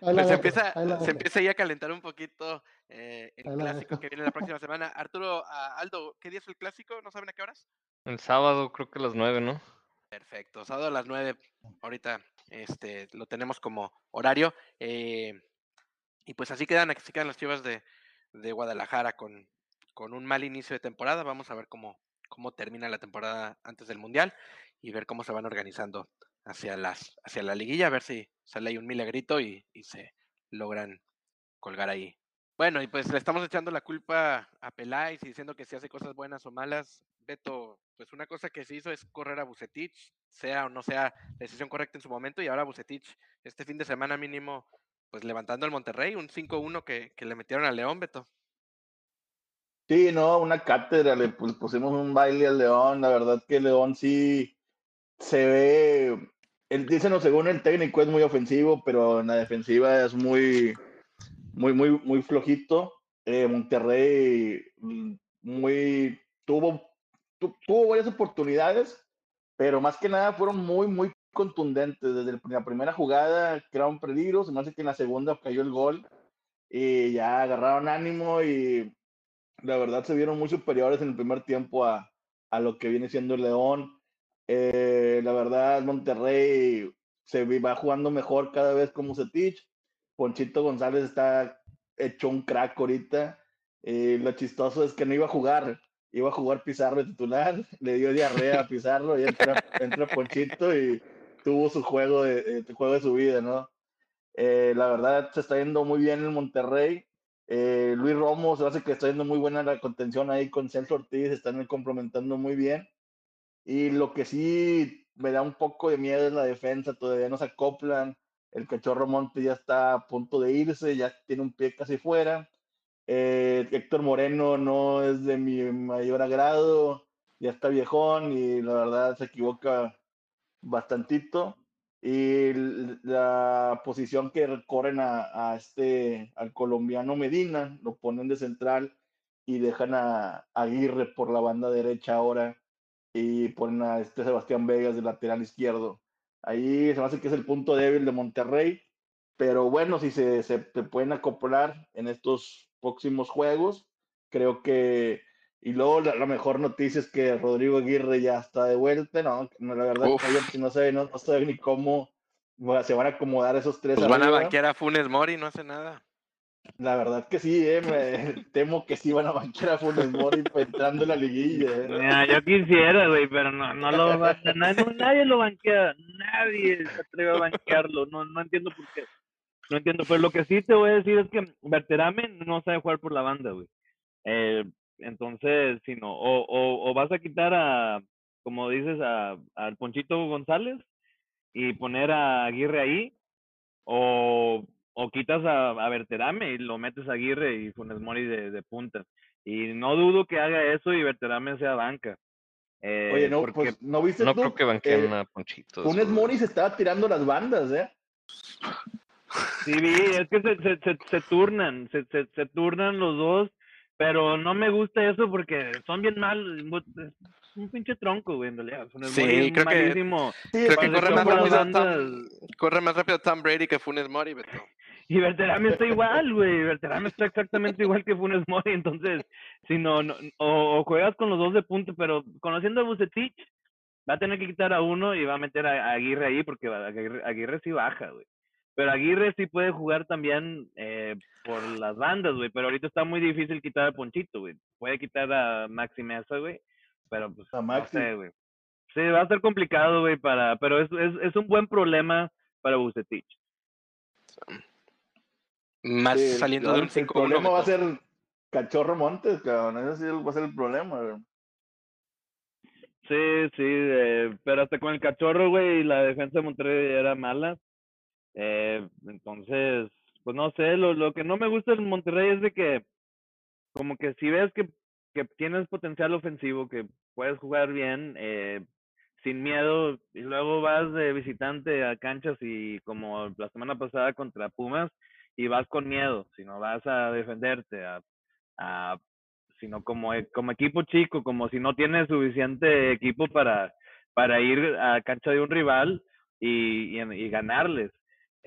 Pues dejo, empieza, la se empieza ahí a calentar un poquito eh, el clásico que viene la próxima semana. Arturo, Aldo, ¿qué día es el clásico? ¿No saben a qué horas? El sábado creo que a las 9, ¿no? Perfecto, sábado a las 9, ahorita este, lo tenemos como horario. eh, y pues así quedan, así quedan las chivas de, de Guadalajara con, con un mal inicio de temporada. Vamos a ver cómo, cómo termina la temporada antes del Mundial y ver cómo se van organizando hacia, las, hacia la liguilla, a ver si sale ahí un milagrito y, y se logran colgar ahí. Bueno, y pues le estamos echando la culpa a Peláez y diciendo que si hace cosas buenas o malas. Beto, pues una cosa que se hizo es correr a Bucetich, sea o no sea la decisión correcta en su momento, y ahora Bucetich, este fin de semana mínimo, pues levantando el Monterrey, un 5-1 que, que le metieron a León, Beto. Sí, no, una cátedra, le pu- pusimos un baile al León, la verdad que León sí se ve, él dice, no, según el técnico es muy ofensivo, pero en la defensiva es muy, muy, muy, muy flojito. Eh, Monterrey mm, muy, tuvo, tu- tuvo varias oportunidades, pero más que nada fueron muy, muy contundentes. Desde el- la primera jugada crearon peligro, se me hace que en la segunda cayó el gol y ya agarraron ánimo y la verdad se vieron muy superiores en el primer tiempo a, a lo que viene siendo el León. Eh, la verdad, Monterrey se va jugando mejor cada vez como Setich. Ponchito González está hecho un crack ahorita. Eh, lo chistoso es que no iba a jugar, iba a jugar Pizarro de titular, [LAUGHS] le dio diarrea a Pizarro y entra, Ponchito y tuvo su juego de, juego de su vida, ¿no? Eh, la verdad se está yendo muy bien en Monterrey. Eh, Luis Romo se hace que está yendo muy buena la contención ahí con Celso Ortiz, están complementando muy bien. Y lo que sí me da un poco de miedo es la defensa, todavía no se acoplan. El cachorro Monte ya está a punto de irse, ya tiene un pie casi fuera. Eh, Héctor Moreno no es de mi mayor agrado, ya está viejón y la verdad se equivoca bastantito. Y la posición que corren a, a este, al colombiano Medina, lo ponen de central y dejan a Aguirre por la banda derecha ahora y ponen a este Sebastián Vegas de lateral izquierdo. Ahí se me hace que es el punto débil de Monterrey, pero bueno, si se, se, se pueden acoplar en estos próximos juegos, creo que y luego la, la mejor noticia es que Rodrigo Aguirre ya está de vuelta, no, no la verdad Uf. que no sé, no, no sé ni cómo bueno, se van a acomodar esos tres. Pues van a banquear a Funes Mori, no hace nada. La verdad que sí, eh, me [LAUGHS] temo que sí van a banquear a Funes Mori entrando en la liguilla. eh. Mira, yo quisiera, güey, pero no, no lo va, na- no- nadie lo banquea, nadie se atreve a banquearlo, no, no entiendo por qué. No entiendo, pero lo que sí te voy a decir es que Berterame no sabe jugar por la banda, güey. Eh, entonces, si no, o, o, o vas a quitar a, como dices, a, al Ponchito González y poner a Aguirre ahí, o, o quitas a, a Berterame y lo metes a Aguirre y Funes Mori de, de punta. Y no dudo que haga eso y Berterame sea banca. Eh, Oye, no, porque pues, ¿no viste No tú? creo que banqueen Eh, a Ponchito. Funes Mori se estaba tirando las bandas, ¿eh? Sí, vi, es que se, se, se, se turnan, se, se, se turnan los dos, pero no me gusta eso porque son bien mal, es un pinche tronco, güey, en realidad. Funes Sí, Mori creo que- malísimo. Sí, Creo que corre más, rápido Tom, corre más rápido Tom Brady que Funes Mori, Beto. [LAUGHS] Y Berterame está igual, güey. Berterame está exactamente igual que Funes Mori. Entonces, si no, no o, o juegas con los dos de punto, pero conociendo a Bucetich, va a tener que quitar a uno y va a meter a, a Aguirre ahí porque va- Aguirre, Aguirre sí baja, güey. Pero Aguirre sí puede jugar también eh, por las bandas, güey. Pero ahorita está muy difícil quitar a Ponchito, güey. Puede quitar a Maxi Mesa, güey. Pero pues, A no Maxi. sé, güey. Sí, va a ser complicado, güey, para... Pero es, es, es un buen problema para Bucetich. Más Sí, saliendo el- de un El 5-1. problema va a ser Cachorro Montes, cabrón. Ese sí va a ser el problema, güey. Sí, sí, eh, pero hasta con el cachorro, güey, la defensa de Monterrey era mala. Eh, entonces, pues no sé, lo, lo que no me gusta en Monterrey es de que, como que si ves que, que tienes potencial ofensivo, que puedes jugar bien, eh, sin miedo, y luego vas de visitante a canchas y como la semana pasada contra Pumas, y vas con miedo, sino vas a defenderte, a, a sino como, e- como equipo chico, como si no tienes suficiente equipo para, para ir a cancha de un rival y, y ganarles.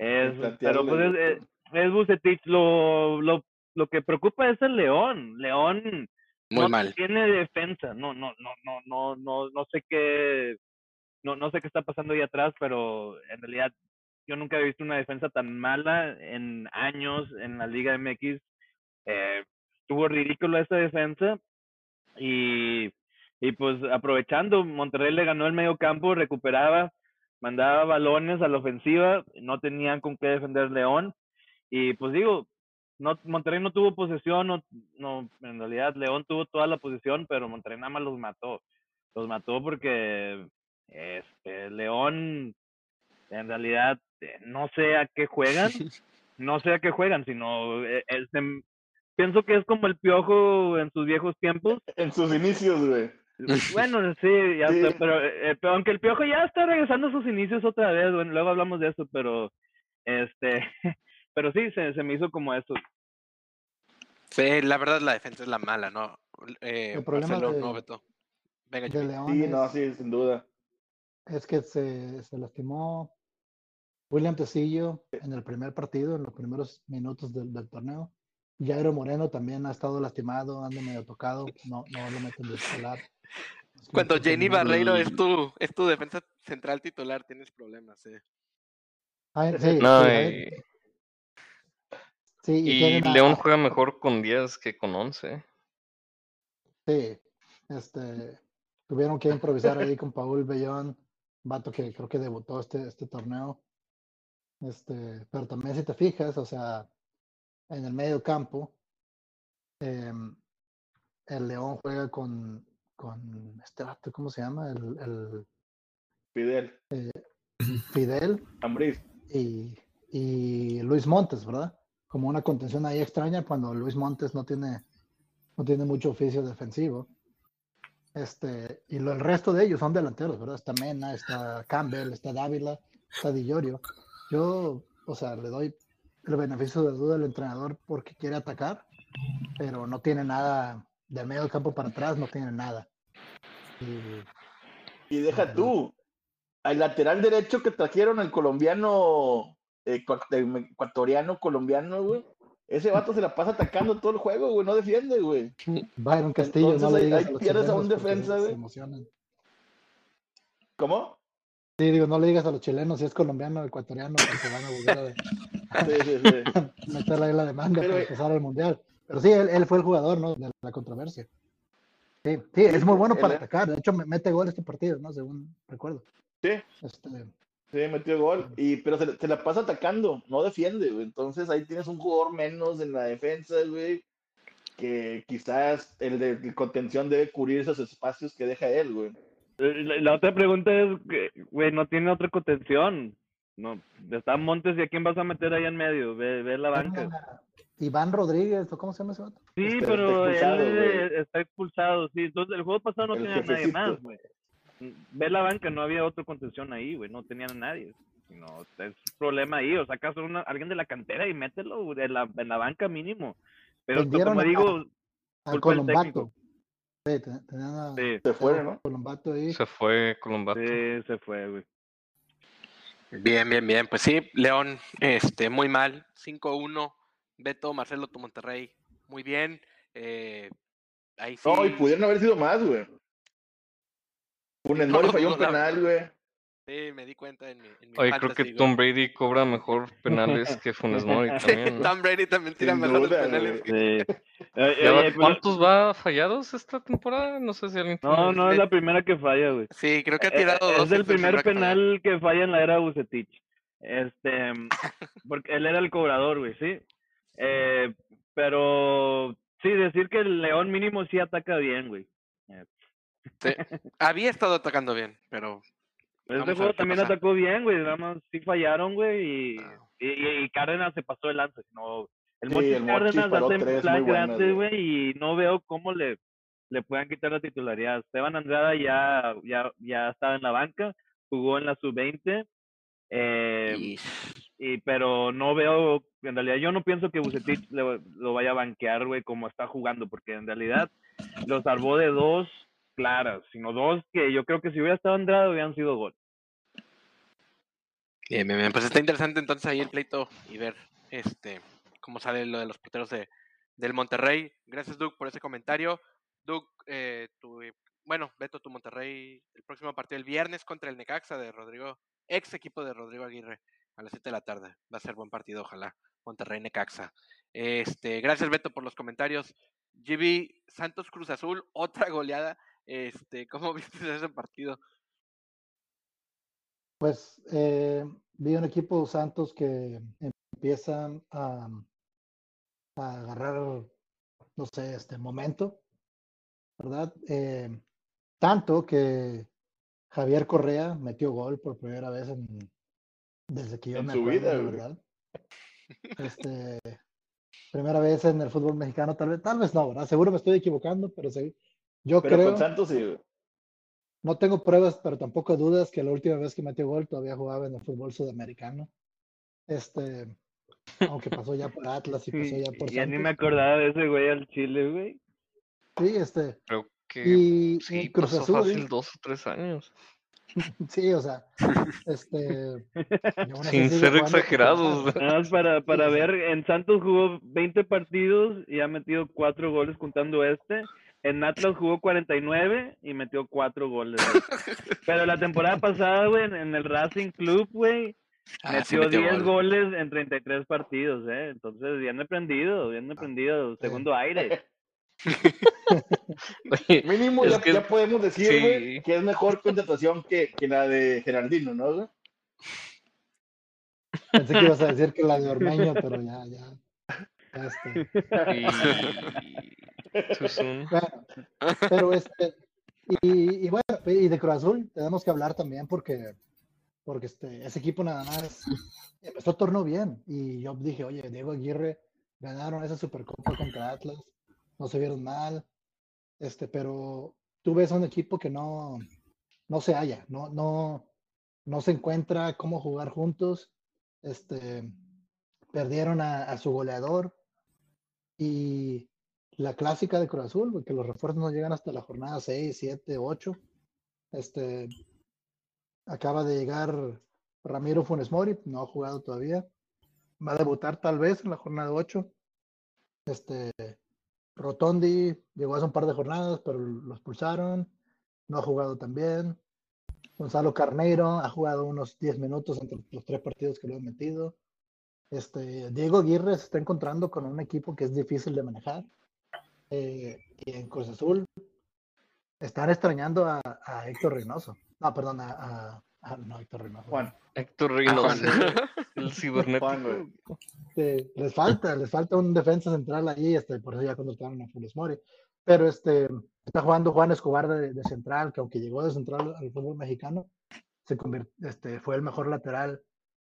Es, pero pues es, es, es. Lo, lo, lo que preocupa es el León. León Muy no mal. tiene defensa. No, no, no, no, no, no, no sé qué, no, no sé qué está pasando ahí atrás, pero en realidad yo nunca he visto una defensa tan mala en años en la Liga MX. Eh, estuvo ridículo esa defensa y, y pues aprovechando, Monterrey le ganó el medio campo, recuperaba, mandaba balones a la ofensiva, no tenían con qué defender León y pues digo, no, Monterrey no tuvo posesión, no, no, en realidad León tuvo toda la posesión, pero Monterrey nada más los mató, los mató porque este León en realidad eh, no sé a qué juegan, no sé a qué juegan, sino eh, este, pienso que es como el piojo en sus viejos tiempos. En sus inicios, güey. [LAUGHS] Bueno, sí, ya Sí. sé, pero, eh, pero aunque el piojo ya está regresando a sus inicios otra vez, bueno, luego hablamos de eso, pero este, [LAUGHS] pero sí, se, se me hizo como eso. Sí, la verdad la defensa es la mala, ¿no? Eh, El problema Marcelo, de- no, Beto. Venga, De Jimmy. León Sí, es, no, sí, sin duda. es que se, se lastimó William Tecillo en el primer partido, en los primeros minutos del, del torneo. Jairo Moreno también ha estado lastimado, anda medio tocado, no, no lo meten de titular. Cuando Jenny Barreiro es tu, es tu defensa central titular, tienes problemas, eh. Ah, sí, No, sí, y, hay- sí, y y tienen a- León juega mejor con 10 que con 11. Sí, este, tuvieron que improvisar ahí con Paul Bellón, vato que creo que debutó este, este torneo. Este, pero también si te fijas, o sea, en el medio campo, em, el León juega con, con este vato, ¿cómo se llama? El, el Fidel, [CLEARS THROAT] Fidel Ambriz. y, y Luis Montes, ¿verdad? Como una contención ahí extraña cuando Luis Montes no tiene, no tiene mucho oficio defensivo. Este, y lo, el resto de ellos son delanteros, ¿verdad? Está Mena, está Campbell, está Dávila, está Di Llorio. Yo, o sea, le doy el beneficio de la duda al entrenador porque quiere atacar, pero no tiene nada del medio del campo para atrás no tienen nada. Y deja tú, al lateral derecho que trajeron el colombiano, eh, ecua- ecuatoriano colombiano, güey. Ese vato se la pasa atacando todo el juego, güey, no defiende, güey. Byron Castillo, no le digas ahí a los pierdes a un defensa, se güey. emocionan. ¿Cómo? Sí, digo, no le digas a los chilenos si es colombiano o ecuatoriano porque van a volver a [LAUGHS] Sí, sí, sí. [LAUGHS] meterle ahí la demanda Pero, para eh, pasar al mundial. Pero sí, él, él fue el jugador, ¿no? De la controversia. Sí, sí, es muy bueno para es- atacar. De hecho, me- mete gol este partido, ¿no? Según recuerdo. Sí, Este, sí, metió gol. Y, pero se, se la pasa atacando, no defiende, güey. Entonces ahí tienes un jugador menos en la defensa, güey. Que quizás el de el contención debe cubrir esos espacios que deja él, güey. Eh, La, la otra pregunta es, que, güey, no tiene otra contención. No, está Montes y a quién vas a meter ahí en medio. Ve, ve la banca. Iván Rodríguez, ¿o cómo se llama ese vato? Sí, pero está expulsado, él güey. está expulsado, sí. Entonces el juego pasado no El tenía a nadie jefecito. más, güey. Ve la banca, no había otra contención ahí, güey. No tenían a nadie. No, es problema ahí. O sacas a una- alguien de la cantera y mételo güey, en la, en la banca mínimo. Pero Vendieron como a- digo, Al Culpa del Colombato. Sí, ten- tenían a sí, Se fueron, ¿no? Colombato ahí. Se fue Colombato. sí, se fue, güey. Bien, bien, bien. Pues sí, León, este, muy mal. 5-1. Beto, Marcelo, tu Monterrey. Muy bien. Eh, ahí sí. No, y pudieron haber sido más, güey. Funes [LAUGHS] Mori No, falló un no, penal, güey. Sí, me di cuenta en mi, en mi Oye, creo que güey. Tom Brady cobra mejor penales que Funes Mori [LAUGHS] Sí, también. ¿no? Tom Brady también tira Sin mejores duda, penales. que- [LAUGHS] Sí. Eh, ¿Ya va- oye, pues, ¿Cuántos va fallados esta temporada? No sé si alguien No, tiene- no es la primera que falla, güey. Sí, creo que ha Eh, tirado eh, dos. Es el primer penal que falla en la era Bucetich. Este, porque él era el cobrador, güey, sí. Eh, pero sí, decir que el León mínimo sí ataca bien, güey. Sí. Había estado atacando bien, pero Este juego también pasa. atacó bien, güey. Nada más sí fallaron, güey. Y, Ah. y, y- y Cárdenas se pasó de lanza. No, el Sí, Mochis el Mochis Cárdenas hace plan grande, güey. güey. Y no veo cómo le, le puedan quitar la titularidad. Esteban Andrada ya, ya, ya estaba en la banca. Jugó en la sub-20. Eh, y- y, pero no veo, en realidad yo no pienso que Bucetich le- lo vaya a banquear, güey, como está jugando, porque en realidad [LAUGHS] lo salvó de dos claras, sino dos que yo creo que si hubiera estado Andrada hubieran sido gol. Bien, bien, bien. Pues está interesante entonces ahí el pleito y ver este cómo sale lo de los porteros de, del Monterrey. Gracias, Doug, por ese comentario. Doug, eh, tu, bueno, Beto, tu Monterrey, el próximo partido el viernes contra el Necaxa de Rodrigo, ex equipo de Rodrigo Aguirre, a las 7 de la tarde. Va a ser buen partido, ojalá. Monterrey Necaxa. Este, gracias, Beto, por los comentarios. GB Santos Cruz Azul, [LAUGHS] otra goleada. Este, ¿cómo [LAUGHS] viste ese partido? Pues eh, vi un equipo Santos que empiezan a, agarrar, no sé, este momento, ¿verdad? Eh, tanto que Javier Correa metió gol por primera vez en, desde que yo En me su acuerdo, vida, verdad. [LAUGHS] Este, primera vez en el fútbol mexicano, tal vez, tal vez no, ¿verdad? Seguro me estoy equivocando, pero sí, yo Pero creo. con Santos sí, güey. No tengo pruebas, pero tampoco dudas que la última vez que metió gol todavía jugaba en el fútbol sudamericano. Este, aunque pasó ya por Atlas y pasó [LAUGHS] ya por ya ni Santos. me acordaba de ese güey al Chile, güey. Sí, este, Creo que y, sí, y Cruz pasó Azul, fácil dos o tres años. [LAUGHS] sí, o sea, este, Sin ser exagerados. más para, para ver, en Santos jugó 20 partidos y ha metido 4 goles contando este. En Atlas jugó 49 y metió 4 goles. [LAUGHS] Pero la temporada pasada, güey, en, en el Racing Club, güey, Ah, sí metió, 10 gol. goles en 33 partidos, ¿eh? Entonces, bien aprendido, bien aprendido. Segundo aire. [LAUGHS] Oye, Mínimo ya, que- ya podemos decir, sí. que es mejor contratación que, que la de Gerardino, ¿no? Pensé que ibas a decir que la de Ormeño, pero ya, ya. ya y... Bueno, pero este, y, y bueno, y de Cruz Azul tenemos que hablar también porque, porque este, ese equipo nada más empezó el torneo bien. Y yo dije, oye, Diego Aguirre ganaron esa Supercopa contra Atlas, no se vieron mal, este, pero tú ves a un equipo que no, no se halla, no, no, no se encuentra cómo jugar juntos. Este, perdieron a, su goleador y la clásica de Cruz Azul, güey, que los refuerzos no llegan hasta la jornada 6, 7, 8. Este, acaba de llegar Ramiro Funes Mori, no ha jugado todavía. Va a debutar tal vez en la jornada 8. Este, Rotondi llegó hace un par de jornadas, pero lo expulsaron. No ha jugado también. Gonzalo Carneiro ha jugado unos 10 minutos entre los tres partidos que lo han metido. Este, Diego Aguirre se está encontrando con un equipo que es difícil de manejar. Eh, y en Cruz Azul están extrañando a, a Héctor Reynoso. No, perdón, a, a- a- no, Héctor Reynoso. Juan. Héctor Ah, Reynoso, Juan. [LAUGHS] el [LAUGHS] cibernético. Este, les falta, les falta un defensa central ahí, este, por eso ya contrataron a Funes Mori. Pero este, está jugando Juan Escobar de, de central, que aunque llegó de central al fútbol mexicano, se este, fue el mejor lateral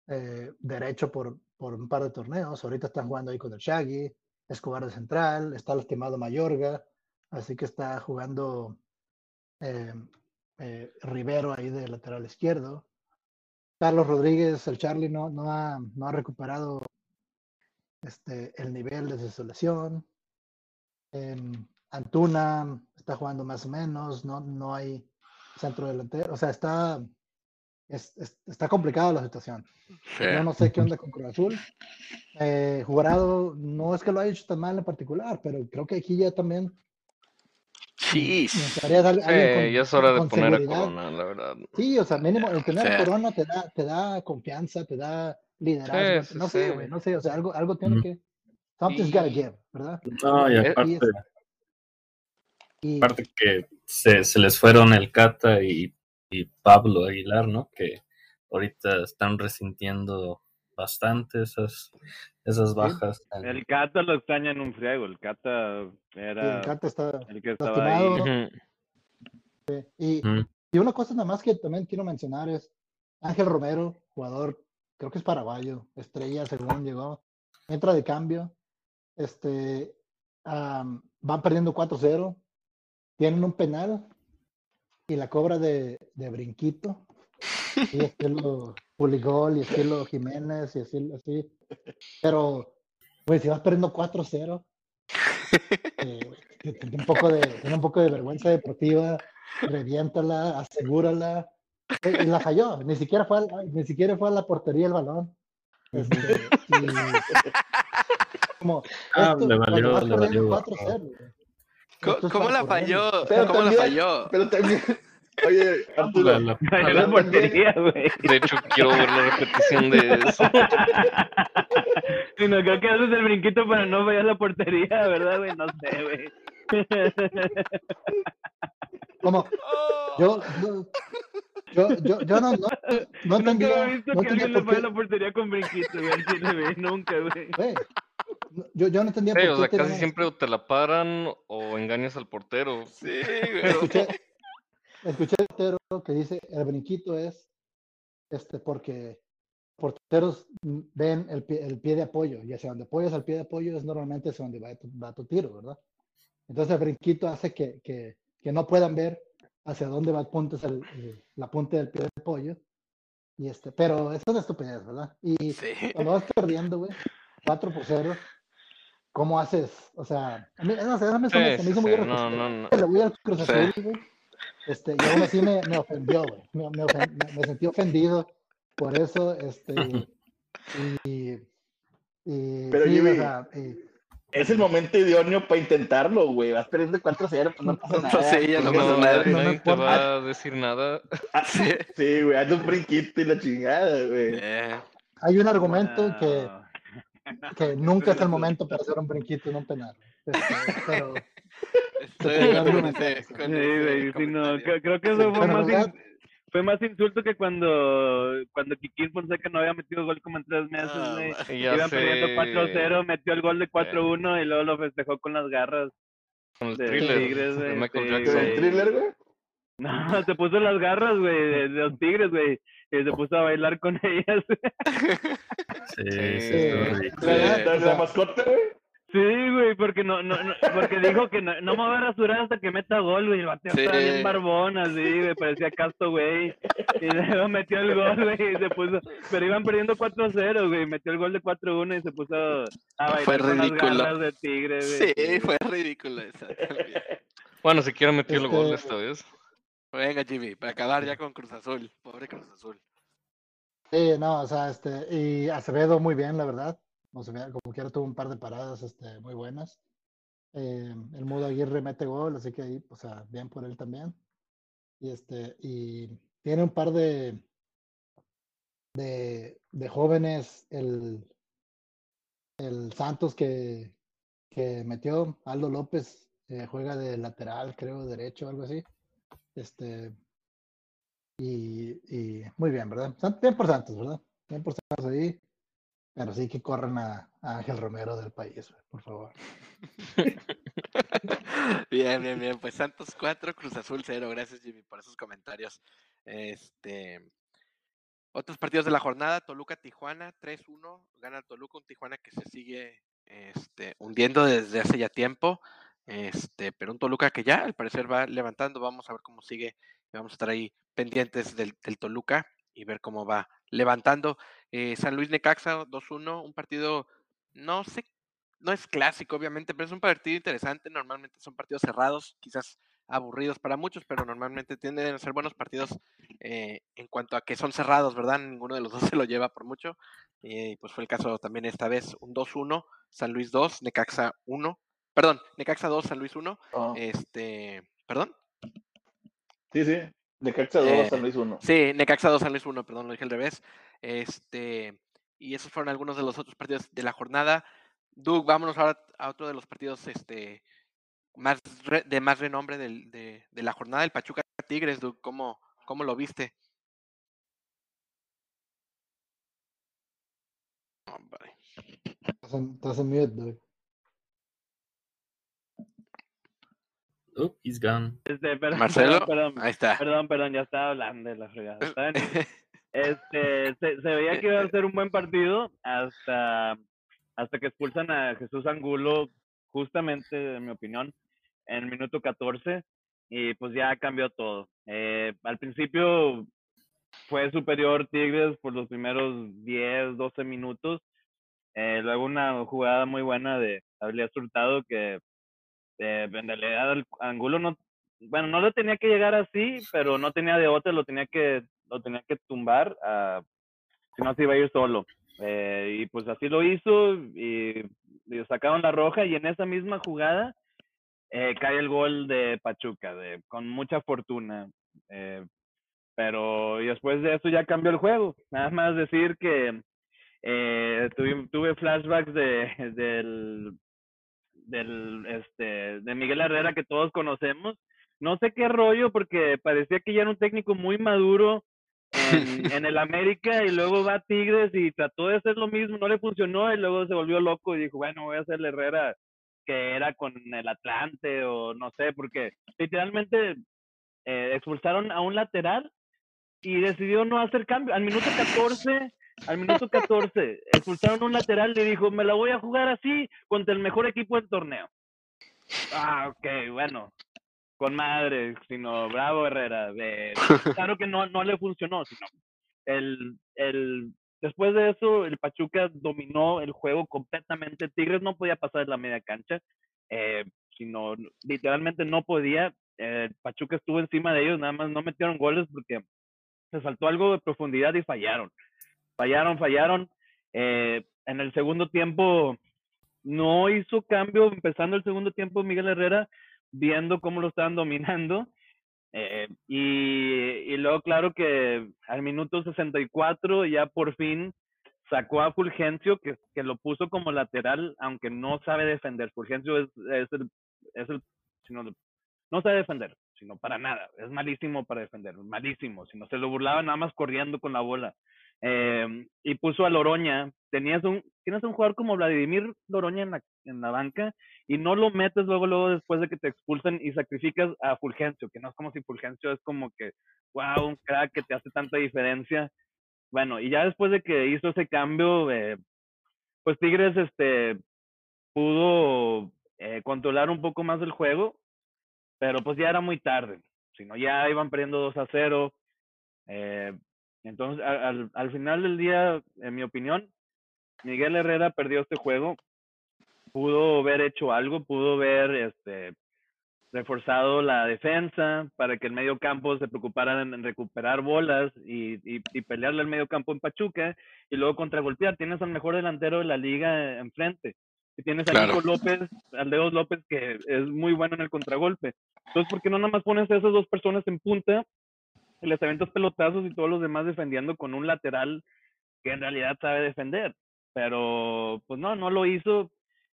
eh, derecho por, por un par de torneos. Ahorita están jugando ahí con el Shaggy, Escobar de central, está lastimado Mayorga, así que está jugando eh, eh, Rivero ahí de lateral izquierdo. Carlos Rodríguez, el Charlie, no, no, ha, no ha recuperado este, el nivel desde su lesión. Em, Antuna está jugando más o menos, no, no hay centro delantero, o sea, está, es- es- está complicada la situación. Sí. Yo no sé qué onda con Cruz Azul. Eh, Jurado, no es que lo haya hecho tan mal en particular, pero creo que aquí ya también Sí, necesitarías al- Sí, ya es hora de poner a. Corona, la verdad. Sí, o sea, mínimo el tener a. Corona te da, te da confianza, te da liderazgo. Sí, sí, no sé, sí. güey, no sé, o sea, algo, algo tiene que. Something's gotta give, ¿verdad? No, y Eh, y aparte, Y, aparte que se, se les fueron el Cata y, y Pablo Aguilar, ¿no? Que ahorita están resintiendo bastante esas, esas bajas. El Cata lo extraña en un friego. El Cata era el Cata está. el que estaba lastimado. ahí. Y, Ujú. y una cosa nada más que también quiero mencionar es Ángel Romero, jugador, creo que es paraguayo, estrella según llegó, entra de cambio, este, am, van perdiendo 4-0, tienen un penal y la cobra de, de brinquito, y estilo Puligol y estilo Jiménez y así, así. pero, pues si vas perdiendo 4-0, [LAUGHS] eh, tiene un poco de, tiene un poco de vergüenza deportiva, reviéntala, asegúrala. Eh, Y la falló, ni siquiera fue, al- ni siquiera fue a la portería el balón. Este, y como, Ah, esto, le cuando valió- vas le perdiendo valió. 4-0, güey, Co- esto es ¿Cómo la correr. falló? Pero ¿Cómo la también- falló? Pero también, oye, Arturo, La- la- Era la- la portería, güey. De hecho, quiero ver la repetición de eso. [LAUGHS] Si no, creo que haces el brinquito para no fallar la portería, ¿verdad, güey? No sé, güey. [LAUGHS] como, yo, yo, yo, yo, yo no, no, no he visto no que alguien le falla qué, la portería con brinquito, güey. chile, güey. Nunca, güey. yo, yo no entendía Sí, por o qué sea, casi siempre o te la paran o engañas al portero. Sí, güey. escuché, escuché el portero que dice el brinquito es este porque porteros ven el pie, el pie de apoyo y hacia donde apoyas al pie de apoyo es normalmente hacia donde va tu, va tu tiro, ¿verdad? Entonces el brinquito hace que, que, que no puedan ver hacia dónde va punta el, el- la punta del pie de apoyo. Y este, pero eso es una estupidez, ¿verdad? Y Sí. cuando vas perdiendo, güey, 4 por 0, ¿cómo haces? O sea, a mí, no sé, me, Sí, sí, hizo muy sí, no, no, no. Le voy al Cruz Sí. Azul, güey. Este, y aún así me, me ofendió, güey. Me, me, ofen- me- me sentí ofendido por eso, este, y, y Pero, sí, Jimmy, o sea, y- es el momento idóneo para intentarlo, güey. Vas perdiendo 4-0, pues no pasa [LAUGHS] nada. Sí, ya no pasa nada. no Nadie te va a decir nada. Ah, [LAUGHS] Sí. Sí, güey, haz un brinquito y la chingada, güey. Eh, hay un argumento que, No. que nunca es el momento para hacer un brinquito en un penal. Este, pero, Estoy de con ese- Sí, no, creo, que eso fue más, in- fue más insulto que cuando, cuando Kikín Fonseca no había metido gol como en tres meses, Ah, ya Iban perdiendo sé, 4-0, metió el gol de 4-1 y luego lo festejó con las garras. Con el de thriller Tigres, de ¿Con Jackson. el thriller, güey? No, [LAUGHS] se puso las garras, güey, de, de los tigres, güey. Y se puso a bailar con ellas. [LAUGHS] Sí, sí, Sí. ¿La, Sí, la- o la sea- mascota, güey? Sí, güey, porque no, no, no- porque dijo que no, no me voy a rasurar hasta que meta gol, güey. El bateo Sí. estaba bien barbón, así, güey, parecía casto, güey. Y luego metió el gol, güey, y se puso, pero iban perdiendo 4-0, güey, metió el gol de 4-1 y se puso a bailar Fue con las ridículo. garras de tigre, güey. Sí, fue ridículo esa. también. Bueno, siquiera metió el gol Este- esta vez. Venga, Jimmy, para acabar ya con Cruz Azul. Pobre Cruz Azul. Sí, no, o sea, este, y Acevedo muy bien, la verdad. Como quiera tuvo un par de paradas este, muy buenas. Eh, el Mudo Aguirre mete gol, así que ahí, o sea, bien por él también. Y este, y tiene un par de, de, de jóvenes, el, el Santos que, que metió, Aldo López, eh, juega de lateral, creo, derecho, algo así. Este, y, y muy bien, ¿verdad? Bien por Santos, ¿verdad? Bien por Santos ahí. Pero sí que corran a, Ángel Romero del país, por favor. [LAUGHS] Bien, bien, bien. Pues Santos 4, Cruz Azul 0. Gracias, Jimmy, por esos comentarios. Este. Otros partidos de la jornada, Toluca-Tijuana, 3-1. Gana Toluca, un Tijuana que se sigue este, hundiendo desde hace ya tiempo. Este, pero un Toluca que ya al parecer va levantando. Vamos a ver cómo sigue. Vamos a estar ahí pendientes del, del Toluca y ver cómo va levantando. Eh, San Luis Necaxa 2-1, un partido, no sé, no es clásico obviamente, pero es un partido interesante. Normalmente son partidos cerrados, quizás aburridos para muchos, pero normalmente tienden a ser buenos partidos eh, en cuanto a que son cerrados, ¿verdad? Ninguno de los dos [LAUGHS] se lo lleva por mucho. Y pues fue el caso también esta vez, un 2-1, San Luis 2, Necaxa 1. Perdón, Necaxa 2, San Luis 1. Oh, Este, perdón. sí, sí. De Caxa 2 Eh, San Luis 1. Sí, Necaxa 2, San Luis 1, perdón, lo dije al revés. Este, y esos fueron algunos de los otros partidos de la jornada. Doug, vámonos ahora a otro de los partidos este, más re- de más renombre del- de, de la jornada, el Pachuca Tigres, Doug, ¿cómo, cómo lo viste? Hombre. Estás en, estás en mute, güey. Oh, he's gone. Este, perdón, Marcelo, perdón, perdón, ahí está. perdón, perdón, ya estaba hablando de la fregada. [LAUGHS] Este, se, se veía que iba a ser un buen partido hasta, hasta que expulsan a Jesús Angulo, justamente, en mi opinión, en el minuto 14, y pues ya cambió todo. Eh, al principio fue superior Tigres por los primeros 10, 12 minutos. Eh, luego una jugada muy buena de Abelías Hurtado que eh, en realidad Angulo no, bueno, no lo tenía que llegar así, pero no tenía de otra, lo tenía que, lo tenía que tumbar, ah, si no se iba a ir solo. Eh, y pues así lo hizo y, y sacaron la roja y en esa misma jugada eh, cae el gol de Pachuca, de, con mucha fortuna. Eh, pero y después de eso ya cambió el juego. Nada más decir que eh, tuve, tuve flashbacks de, del, del, este, de Miguel Herrera que todos conocemos. No sé qué rollo, porque parecía que ya era un técnico muy maduro en, [LAUGHS] en el América y luego va a Tigres y trató de hacer lo mismo, no le funcionó y luego se volvió loco y dijo, bueno, voy a hacer el Herrera que era con el Atlante o no sé, porque literalmente eh, expulsaron a un lateral y decidió no hacer cambio. Al minuto 14, al minuto 14, expulsaron un lateral y dijo, me la voy a jugar así contra el mejor equipo del torneo. Ah, ok, bueno, con madre, sino bravo Herrera. de- [LAUGHS] claro que no, no le funcionó, sino el, el, después de eso, el Pachuca dominó el juego completamente. Tigres no podía pasar de la media cancha, eh, sino literalmente no podía. Eh, Pachuca estuvo encima de ellos, nada más no metieron goles porque les faltó algo de profundidad y fallaron. Fallaron, fallaron. Eh, en el segundo tiempo no hizo cambio, empezando el segundo tiempo Miguel Herrera, viendo cómo lo estaban dominando. Eh, y, luego, claro que al minuto 64 ya por fin sacó a Fulgencio, que, lo puso como lateral, aunque no sabe defender. Fulgencio es, es el, es el sino, no sabe defender, sino para nada. Es malísimo para defender, malísimo. Si no se lo burlaba nada más corriendo con la bola. Eh, y puso a Loroña. Tenías un, tienes un jugador como Vladimir Loroña en la, en la banca y no lo metes luego, luego después de que te expulsan y sacrificas a Fulgencio, que no es como si Fulgencio es como que, wow, un crack que te hace tanta diferencia. Bueno, y ya después de que hizo ese cambio, eh, pues Tigres, este, pudo eh, controlar un poco más el juego, pero pues ya era muy tarde. Si no, ya iban perdiendo 2 a 0. Eh, entonces, al, al final del día, en mi opinión, Miguel Herrera perdió este juego. Pudo haber hecho algo, pudo haber este, reforzado la defensa para que el medio campo se preocupara en, en recuperar bolas y, y, y pelearle al medio campo en Pachuca y luego contragolpear. Tienes al mejor delantero de la liga enfrente. Y tienes a Claro. Nico López, al Dedos López, que es muy bueno en el contragolpe. Entonces, ¿por qué no nada más pones a esas dos personas en punta les aventas pelotazos y todos los demás defendiendo con un lateral que en realidad sabe defender? Pero, pues no, no lo hizo.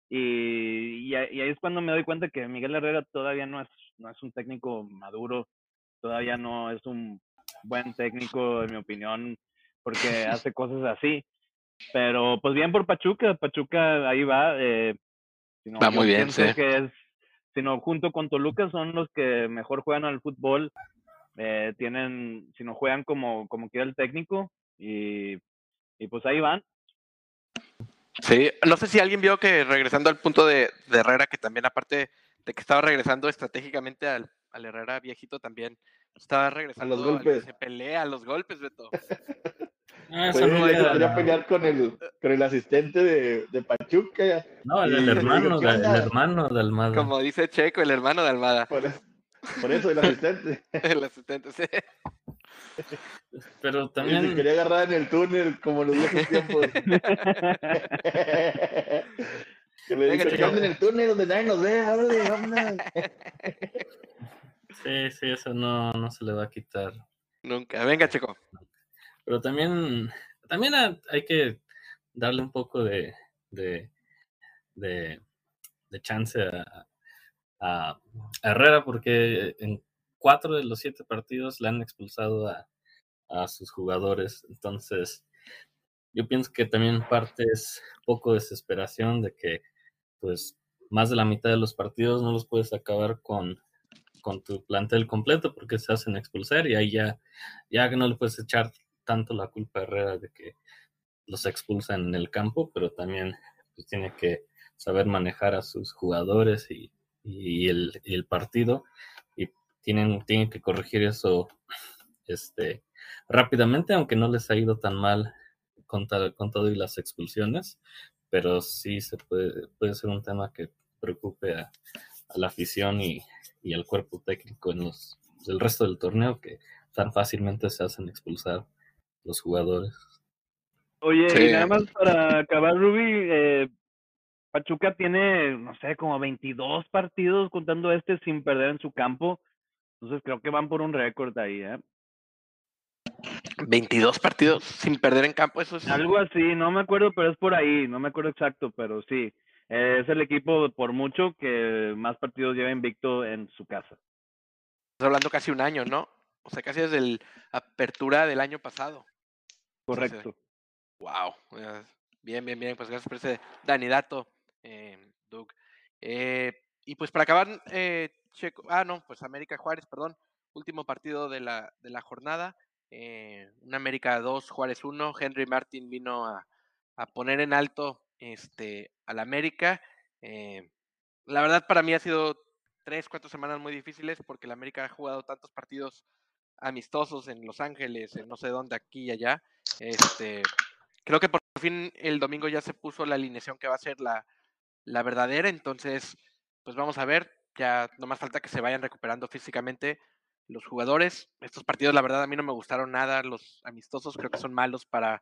Y, y, ahí es cuando me doy cuenta que Miguel Herrera todavía no es, no es un técnico maduro, todavía no es un buen técnico, en mi opinión, porque [LAUGHS] hace cosas así. Pero pues bien por Pachuca, Pachuca ahí va. Eh, Va muy bien, pienso sí. que es, sino junto con Toluca son los que mejor juegan al fútbol. Eh, tienen, si no juegan como, como quiera el técnico, y, y pues ahí van. Sí, no sé si alguien vio que regresando al punto de, de Herrera, que también aparte de que estaba regresando estratégicamente al, al Herrera viejito, también estaba regresando al que golpes. se pelea a los golpes, Beto. [LAUGHS] Ah, eso Pues, no era- podría pelear con el, con el asistente de, de Pachuca. No, el, hermano, digo, ¿qué de, el hermano de Almada. Como dice Checo, el hermano de Almada, Por eso, por eso el asistente. [LAUGHS] el asistente. sí. Pero Y se también, quería agarrar en el túnel como los viejos tiempos. [LAUGHS] que le chico. "Que ande en el túnel donde nadie nos ve, ábrele, vámonos". sí, sí, eso no, no se le va a quitar. Nunca. Venga, Checo. Pero también, también ha- hay que darle un poco de, de, de, de chance a, a Herrera porque en cuatro de los siete partidos le han expulsado a, a sus jugadores. Entonces, yo pienso que también parte es poco desesperación de que pues más de la mitad de los partidos no los puedes acabar con, con tu plantel completo porque se hacen expulsar y ahí ya, ya no le puedes echar tanto la culpa a Herrera de que los expulsan en el campo, pero también pues, tiene que saber manejar a sus jugadores y, y el, y el partido y tienen, tienen que corregir eso este, rápidamente, aunque no les ha ido tan mal con, tal- con todo y las expulsiones, pero sí se puede, puede ser un tema que preocupe a, a la afición y, y al cuerpo técnico en los, el resto del torneo que tan fácilmente se hacen expulsar los jugadores. Oye, Sí. y nada más para acabar, Ruby, eh, Pachuca tiene, no sé, como 22 partidos contando este sin perder en su campo. Entonces creo que van por un récord ahí, ¿eh? 22 partidos sin perder en campo, eso es... Algo así, no me acuerdo, pero es por ahí, no me acuerdo exacto, pero sí. Eh, es el equipo por mucho que más partidos lleva invicto en su casa. Estás hablando casi un año, ¿no? O sea, casi desde la apertura del año pasado. Correcto. Wow. Bien, bien, bien. Pues gracias por ese Danidato, eh, Doug. Eh, y pues para acabar, eh, Checo, ah, no, pues América Juárez, perdón. Último partido de la, de la jornada. Eh, un América 2, Juárez 1. Henry Martin vino a, a poner en alto este, al América. La verdad, para mí ha sido tres, cuatro semanas muy difíciles porque el América ha jugado tantos partidos amistosos en Los Ángeles, en no sé dónde, aquí y allá. Este, creo que por fin el domingo ya se puso la alineación que va a ser la, la verdadera, entonces, pues vamos a ver, ya no más falta que se vayan recuperando físicamente los jugadores. Estos partidos, la verdad, a mí no me gustaron nada, los amistosos creo que son malos para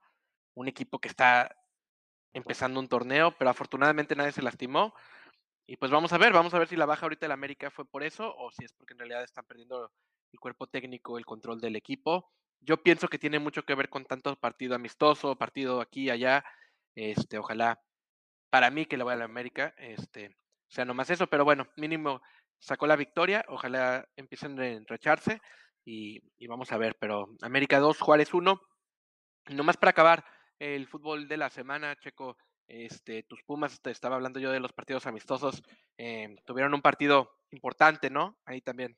un equipo que está empezando un torneo, pero afortunadamente nadie se lastimó. Y pues vamos a ver, vamos a ver si la baja ahorita del América fue por eso o si es porque en realidad están perdiendo el cuerpo técnico, el control del equipo. Yo pienso que tiene mucho que ver con tanto partido amistoso, partido aquí y allá. Este, ojalá para mí que le vaya a la América, este, sea nomás eso, pero bueno, mínimo sacó la victoria, ojalá empiecen a enracharse y, vamos a ver, pero América 2, Juárez 1. Nomás para acabar el fútbol de la semana, Checo, este, tus Pumas, te estaba hablando yo de los partidos amistosos, eh, tuvieron un partido importante, ¿no? Ahí también.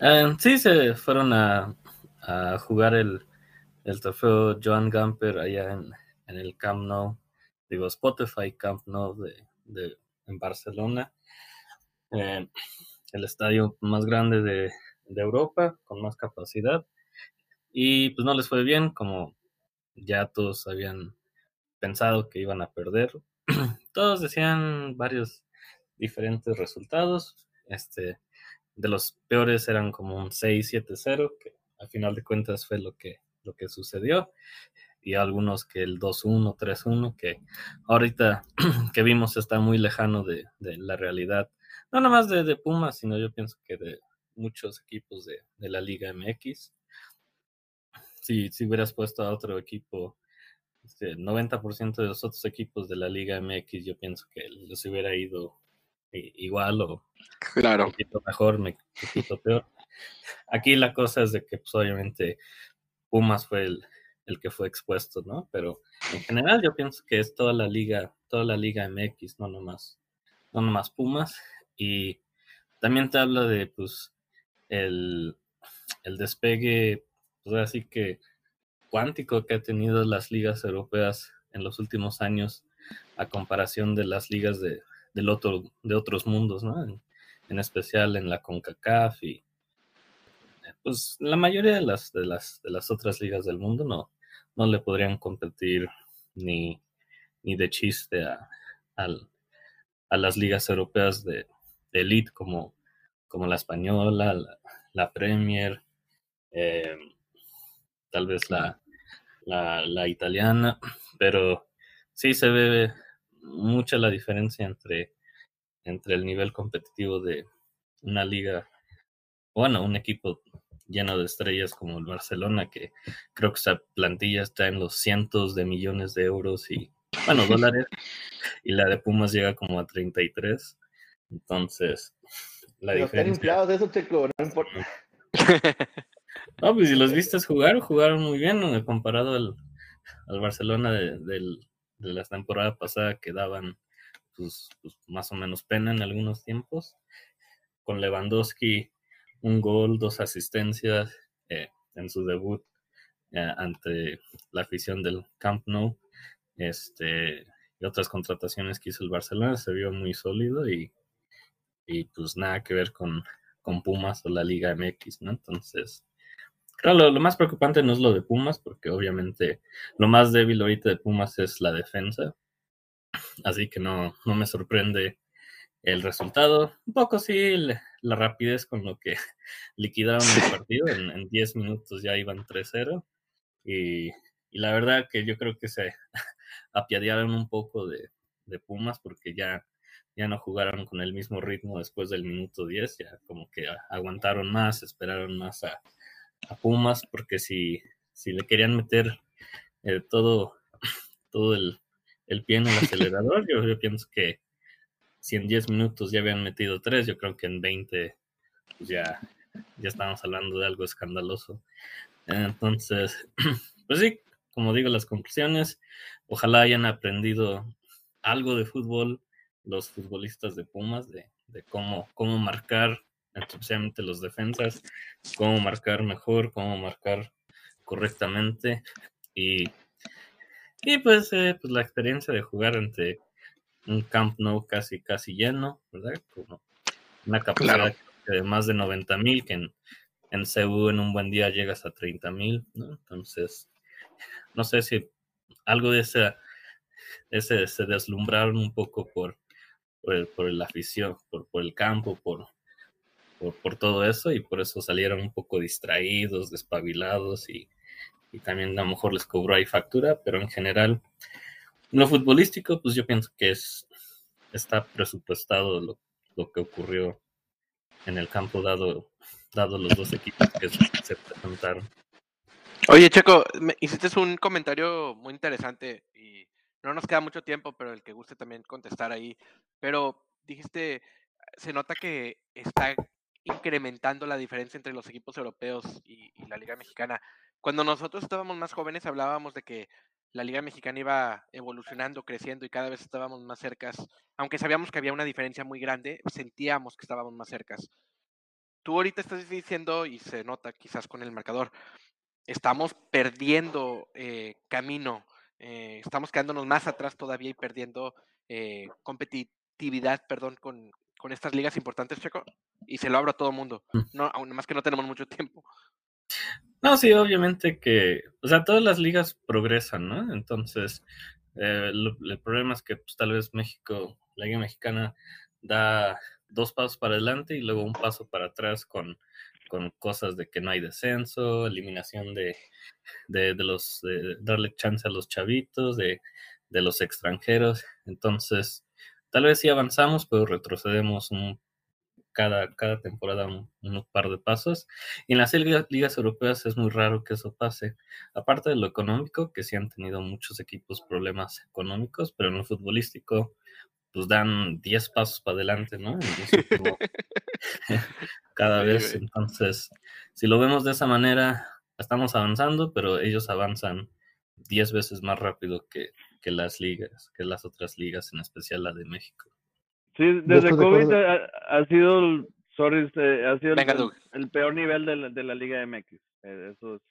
Eh, sí, se fueron a, a jugar el, el trofeo Joan Gamper allá en, en el Camp Nou. digo, Spotify Camp Nou de, de- en Barcelona. Eh, el estadio más grande de, de Europa, con más capacidad. Y pues no les fue bien, como ya todos habían pensado que iban a perder. [CLEARS THROAT] todos decían varios diferentes resultados. Este, de los peores eran como un 6-7-0, que al final de cuentas fue lo que, lo que sucedió. Y algunos que el 2-1, 3-1, que ahorita [CLEARS THROAT] que vimos está muy lejano de, de la realidad. No nada más de, de Pumas, sino yo pienso que de muchos equipos de, de la Liga MX. Si, si hubieras puesto a otro equipo, este, el 90% de los otros equipos de la Liga MX, yo pienso que les hubiera ido i- igual o un Claro. poquito mejor, me- un poquito peor. Aquí la cosa es de que, pues, obviamente, Pumas fue el, el que fue expuesto, ¿no? Pero en general yo pienso que es toda la liga, toda la liga MX, no nomás, no nomás Pumas. Y también te habla de, pues, el, el despegue, pues así que cuántico que ha tenido las ligas europeas en los últimos años a comparación de las ligas de, del otro, de otros mundos, ¿no? En, en especial en la CONCACAF y pues la mayoría de las, de las, de las otras ligas del mundo no, no le podrían competir ni, ni de chiste a, al- a las ligas europeas de, de elite como, como la española, la, la Premier, eh, tal vez la, la, la italiana, pero sí se ve mucha la diferencia entre, entre el nivel competitivo de una liga, bueno, un equipo lleno de estrellas como el Barcelona, que creo que esa plantilla está en los cientos de millones de euros y, bueno, [LAUGHS] dólares, y la de Pumas llega como a 33. Entonces, la Pero están diferencia... inflados eso, Checo, no importa. No, pues si los viste jugar, jugaron muy bien ¿no? comparado al, al Barcelona de, del- de la temporada pasada que daban pues, pues, más o menos pena en algunos tiempos. Con Lewandowski, un gol, dos asistencias eh, en su debut eh, ante la afición del Camp Nou. Este, y otras contrataciones que hizo el Barcelona, se vio muy sólido y, y pues nada que ver con, con Pumas o la Liga MX, ¿no? Entonces, Claro, lo, lo más preocupante no es lo de Pumas, porque obviamente lo más débil ahorita de Pumas es la defensa. Así que no, no me sorprende el resultado. Un poco sí la, la rapidez con lo que [LAUGHS] liquidaron el partido. En, en 10 minutos ya iban 3-0. Y, y la verdad que yo creo que se [LAUGHS] apiadearon un poco de, de Pumas porque ya, ya no jugaron con el mismo ritmo después del minuto 10. Ya como que aguantaron más, esperaron más a, a Pumas, porque si, si le querían meter eh, todo, [CLEARS THROAT] todo el, el pie en el [LAUGHS] acelerador, yo, yo pienso que si en 10 minutos ya habían metido 3, yo creo que en 20 pues ya, ya estábamos hablando de algo escandaloso. Entonces, [CLEARS THROAT] pues sí, como digo, las conclusiones, ojalá hayan aprendido algo de fútbol los futbolistas de Pumas, de, de cómo, cómo marcar, especialmente los defensas, cómo marcar mejor, cómo marcar correctamente y, y pues, eh, pues la experiencia de jugar ante un Camp Nou casi casi lleno, ¿verdad? Como una capacidad de más de 90 mil, que en, en CU en un buen día llegas a 30 mil, ¿no? Entonces, no sé si algo de ese, ese se deslumbraron un poco por, por, el, por la afición, por, por el campo, por, por, por, todo eso y por eso salieron un poco distraídos, despabilados y, y, también a lo mejor les cobró ahí factura, pero en general, lo futbolístico, pues yo pienso que es está presupuestado lo, lo que ocurrió en el campo dado, dado los dos equipos que se, se presentaron. Oye, Checo, hiciste un comentario muy interesante y no nos queda mucho tiempo, pero el que guste también contestar ahí. Pero dijiste, se nota que está incrementando la diferencia entre los equipos europeos y, la Liga Mexicana. Cuando nosotros estábamos más jóvenes hablábamos de que la Liga Mexicana iba evolucionando, creciendo y cada vez estábamos más cercas. Aunque sabíamos que había una diferencia muy grande, sentíamos que estábamos más cercas. Tú ahorita estás diciendo, y se nota quizás con el marcador, estamos perdiendo eh, camino eh, estamos quedándonos más atrás todavía y perdiendo eh, competitividad, perdón, con, con estas ligas importantes, Checo. Y se lo abro a todo mundo. Mm. No, aún más que no tenemos mucho tiempo. No, sí, obviamente que, o sea, todas las ligas progresan, ¿no? Entonces, eh, lo- el problema es que pues, tal vez México, la Liga Mexicana, da dos pasos para adelante y luego un paso para atrás con, con cosas de que no hay descenso, eliminación de, de, los, darle chance a los chavitos, de, de los extranjeros. Entonces, tal vez sí avanzamos, pero retrocedemos un, cada, cada temporada un, unos par de pasos. Y en las ligas, ligas europeas es muy raro que eso pase. Aparte de lo económico, que sí han tenido muchos equipos problemas económicos, pero en lo futbolístico, pues dan 10 pasos para adelante, ¿no? [LAUGHS] Cada vez. Entonces, si lo vemos de esa manera, estamos avanzando, pero ellos avanzan 10 veces más rápido que, que las ligas, que las otras ligas, en especial la de México. Sí, desde de COVID ha, ha sido, el- sorry, este, ha sido el- Venga, el, Doug. el peor nivel de la, de la Liga MX. Eh, Eso es,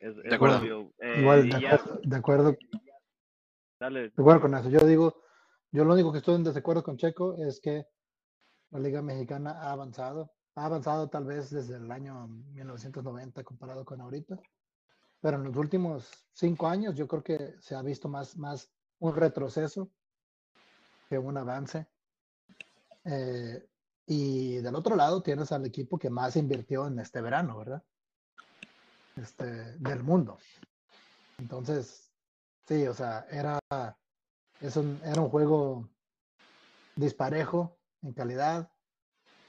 es, es acuerdo. obvio. Eh, Igual, de ya, acuerdo, de acuerdo, dale. de acuerdo con eso. Yo digo, yo lo único que estoy en desacuerdo con Checo es que la Liga Mexicana ha avanzado. Ha avanzado tal vez desde el año 1990 comparado con ahorita. Pero en los últimos cinco años yo creo que se ha visto más, más un retroceso que un avance. Eh, y del otro lado tienes al equipo que más invirtió en este verano, ¿verdad? Este, del mundo. Entonces, sí, o sea, era, es un, era un juego disparejo en calidad.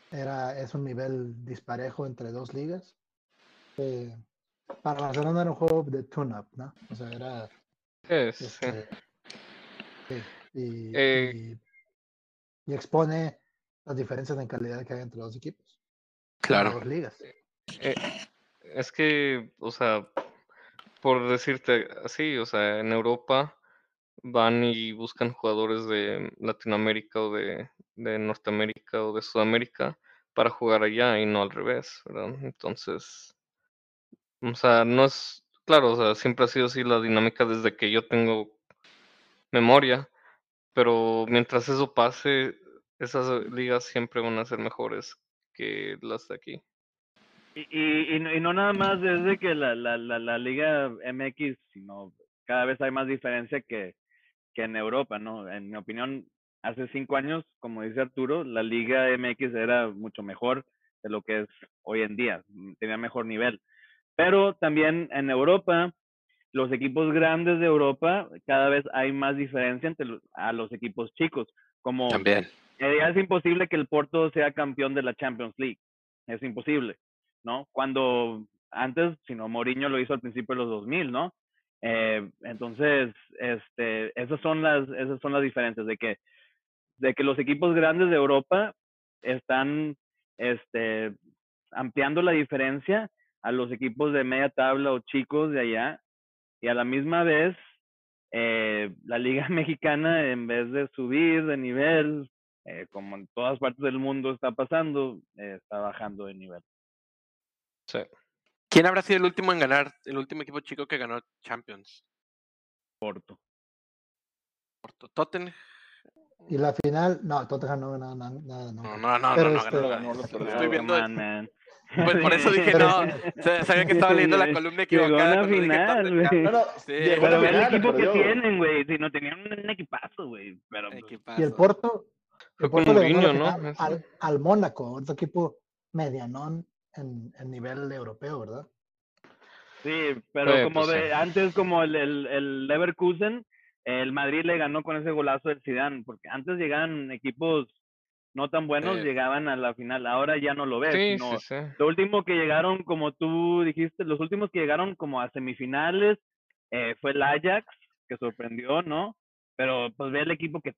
Era, es un nivel disparejo entre dos ligas. Eh, para Barcelona era un juego de tune-up, ¿no? O sea, era sí, sí. este, sí, y, Eh, y- y expone las diferencias en calidad que hay entre los equipos. Claro. Dos ligas. Eh, es que, o sea, por decirte así, o sea, en Europa van y buscan jugadores de Latinoamérica o de, de Norteamérica o de Sudamérica para jugar allá y no al revés, ¿verdad? Entonces, o sea, no es, claro, o sea, siempre ha sido así la dinámica desde que yo tengo memoria, pero mientras eso pase, esas ligas siempre van a ser mejores que las de aquí. Y, y, y no- y no nada más desde que la, la, la, la Liga MX, sino cada vez hay más diferencia que, que en Europa, ¿no? En mi opinión, hace cinco años, como dice Arturo, la Liga MX era mucho mejor de lo que es hoy en día, mm, tenía mejor nivel. Pero también en Europa, los equipos grandes de Europa, cada vez hay más diferencia entre los- a los equipos chicos, como También. Eh, es imposible que el Porto sea campeón de la Champions League. Es imposible, ¿no? Cuando antes, si no, Mourinho lo hizo al principio de los 2000, ¿no? Eh, entonces, este, esas son las, esas son las diferencias de que, de que los equipos grandes de Europa están, este, ampliando la diferencia a los equipos de media tabla o chicos de allá y a la misma vez eh, la liga [LAUGHS] mexicana en vez de subir de nivel eh, como en todas partes del mundo está pasando eh, está bajando de nivel Sí. ¿Quién habrá sido el último en ganar, el último equipo chico que ganó Champions? corto Porto- Tottenham. Y la final, no, Tottenham no, no, no, nada, no. No, no, no, Pero no, no, este- ganó, Lo ganó, lo Estoy viendo- on, man. Pues por eso dije, Pero- [LAUGHS] no, sa- sabía que estaba leyendo la columna Llegó a equivocada. dije final, güey. Sí, llegó pero ve el equipo que tienen güey si no tenían un equipazo güey pero pues, Equipazo. Y el Porto, Fue con Mourinho, ¿no? al, al Mónaco, otro equipo medianón en, en nivel europeo, ¿verdad? Sí, pero como pues, de sí. antes como el, el, el Leverkusen, el Madrid le ganó con ese golazo del Zidane, porque antes llegaban equipos no tan buenos, Eh. llegaban a la final, ahora ya no lo ves, Sí, sino sí, sí. lo último que llegaron, como tú dijiste, los últimos que llegaron como a semifinales eh, fue el Ajax, que sorprendió, ¿no? Pero pues ve el equipo que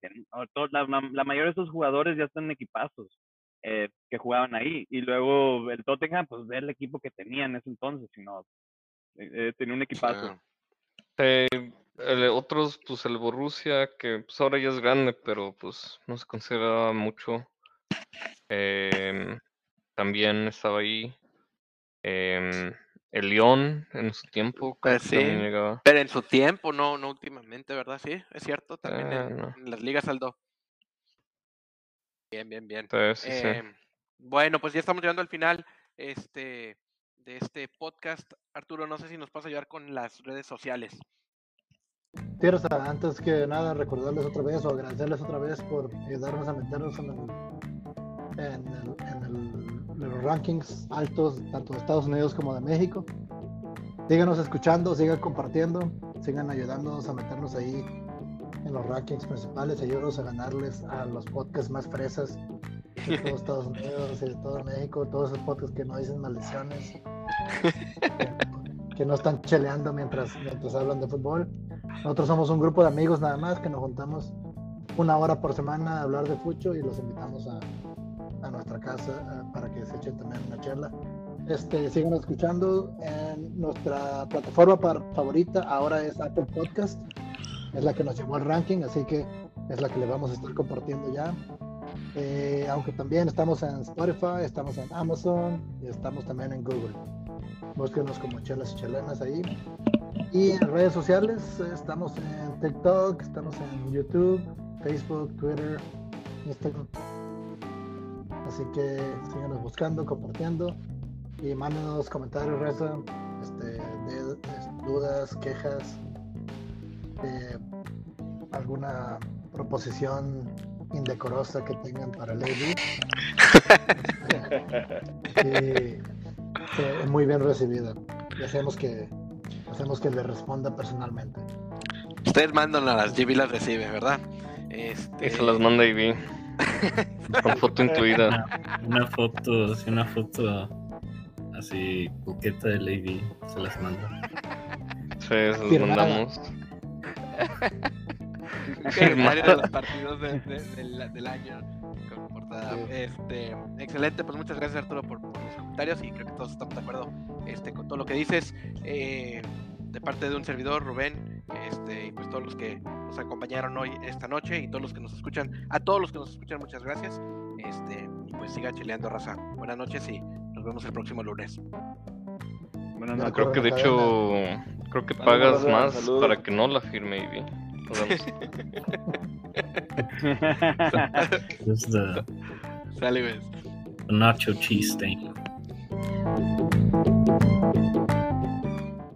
to- la, la- la mayoría de esos jugadores ya están en equipazos eh, que jugaban ahí. Y luego el Tottenham, pues ve el equipo que tenía en ese entonces, sino eh, eh, tenía un equipazo. Ah, Eh, el- otros, pues el Borussia, que pues ahora ya es grande, pero pues no se consideraba mucho. Em, también estaba ahí. Em, el León en su tiempo. Pues sí. Pero en su tiempo, no, no últimamente, ¿verdad? Sí, es cierto, también Ah, en, no. en las ligas Aldo. Bien, bien, bien. Sí, sí, sí. Eh, Bueno, pues ya estamos llegando al final este, de este podcast. Arturo, no sé si nos puedes ayudar con las redes sociales. Sí, Rosa, antes que nada, recordarles otra vez o agradecerles otra vez por ayudarnos a meternos en, el, en, el- en el- en los rankings altos, tanto de Estados Unidos como de México. Síganos escuchando, sigan compartiendo, sigan ayudándonos a meternos ahí en los rankings principales, ayúdanos a ganarles a los podcasts más fresas de todo Estados Unidos de todo México, todos esos podcasts que no dicen maldiciones, que, que no están cheleando mientras, mientras hablan de fútbol. Nosotros somos un grupo de amigos nada más que nos juntamos una hora por semana a hablar de fucho y los invitamos a, a nuestra casa eh, para que se echen también una charla. Este, sigan escuchando en nuestra plataforma par- favorita, ahora es Apple Podcast, es la que nos llevó al ranking, así que es la que le vamos a estar compartiendo ya. Eh, aunque también estamos en Spotify, estamos en Amazon y estamos también en Google. Búsquenos como Chelas y Chelenas ahí. Y en redes sociales estamos en TikTok, estamos en YouTube, Facebook, Twitter, Instagram. Así que síganos buscando, compartiendo y mándenos comentarios, Reza, este, de, de dudas, quejas, eh, alguna proposición indecorosa que tengan para Lady. [LAUGHS] Este, y, muy bien recibida. Y hacemos que, hacemos que le responda personalmente. Ustedes mandan a las GB las recibe, ¿verdad? Y Este, se las manda Ivy. [LAUGHS] Con foto incluida. Una foto, así una foto así coqueta de Lady, se las mando. Sí, se las Firmada. mandamos. [LAUGHS] calendario de los partidos de- de- del, del año con portada. Sí. Este, excelente, pues muchas gracias Arturo por, por los comentarios y creo que todos estamos de acuerdo este, con todo lo que dices. Eh, de parte de un servidor, Rubén, este, y pues todos los que nos acompañaron hoy, esta noche, y todos los que nos escuchan, a todos los que nos escuchan, muchas gracias. Este, y pues siga chileando, raza. Buenas noches y nos vemos el próximo lunes. Buenas noches. Creo que de hecho, creo que pagas más para que no la firme Ivy. [LAUGHS] Sale, nacho cheese thing.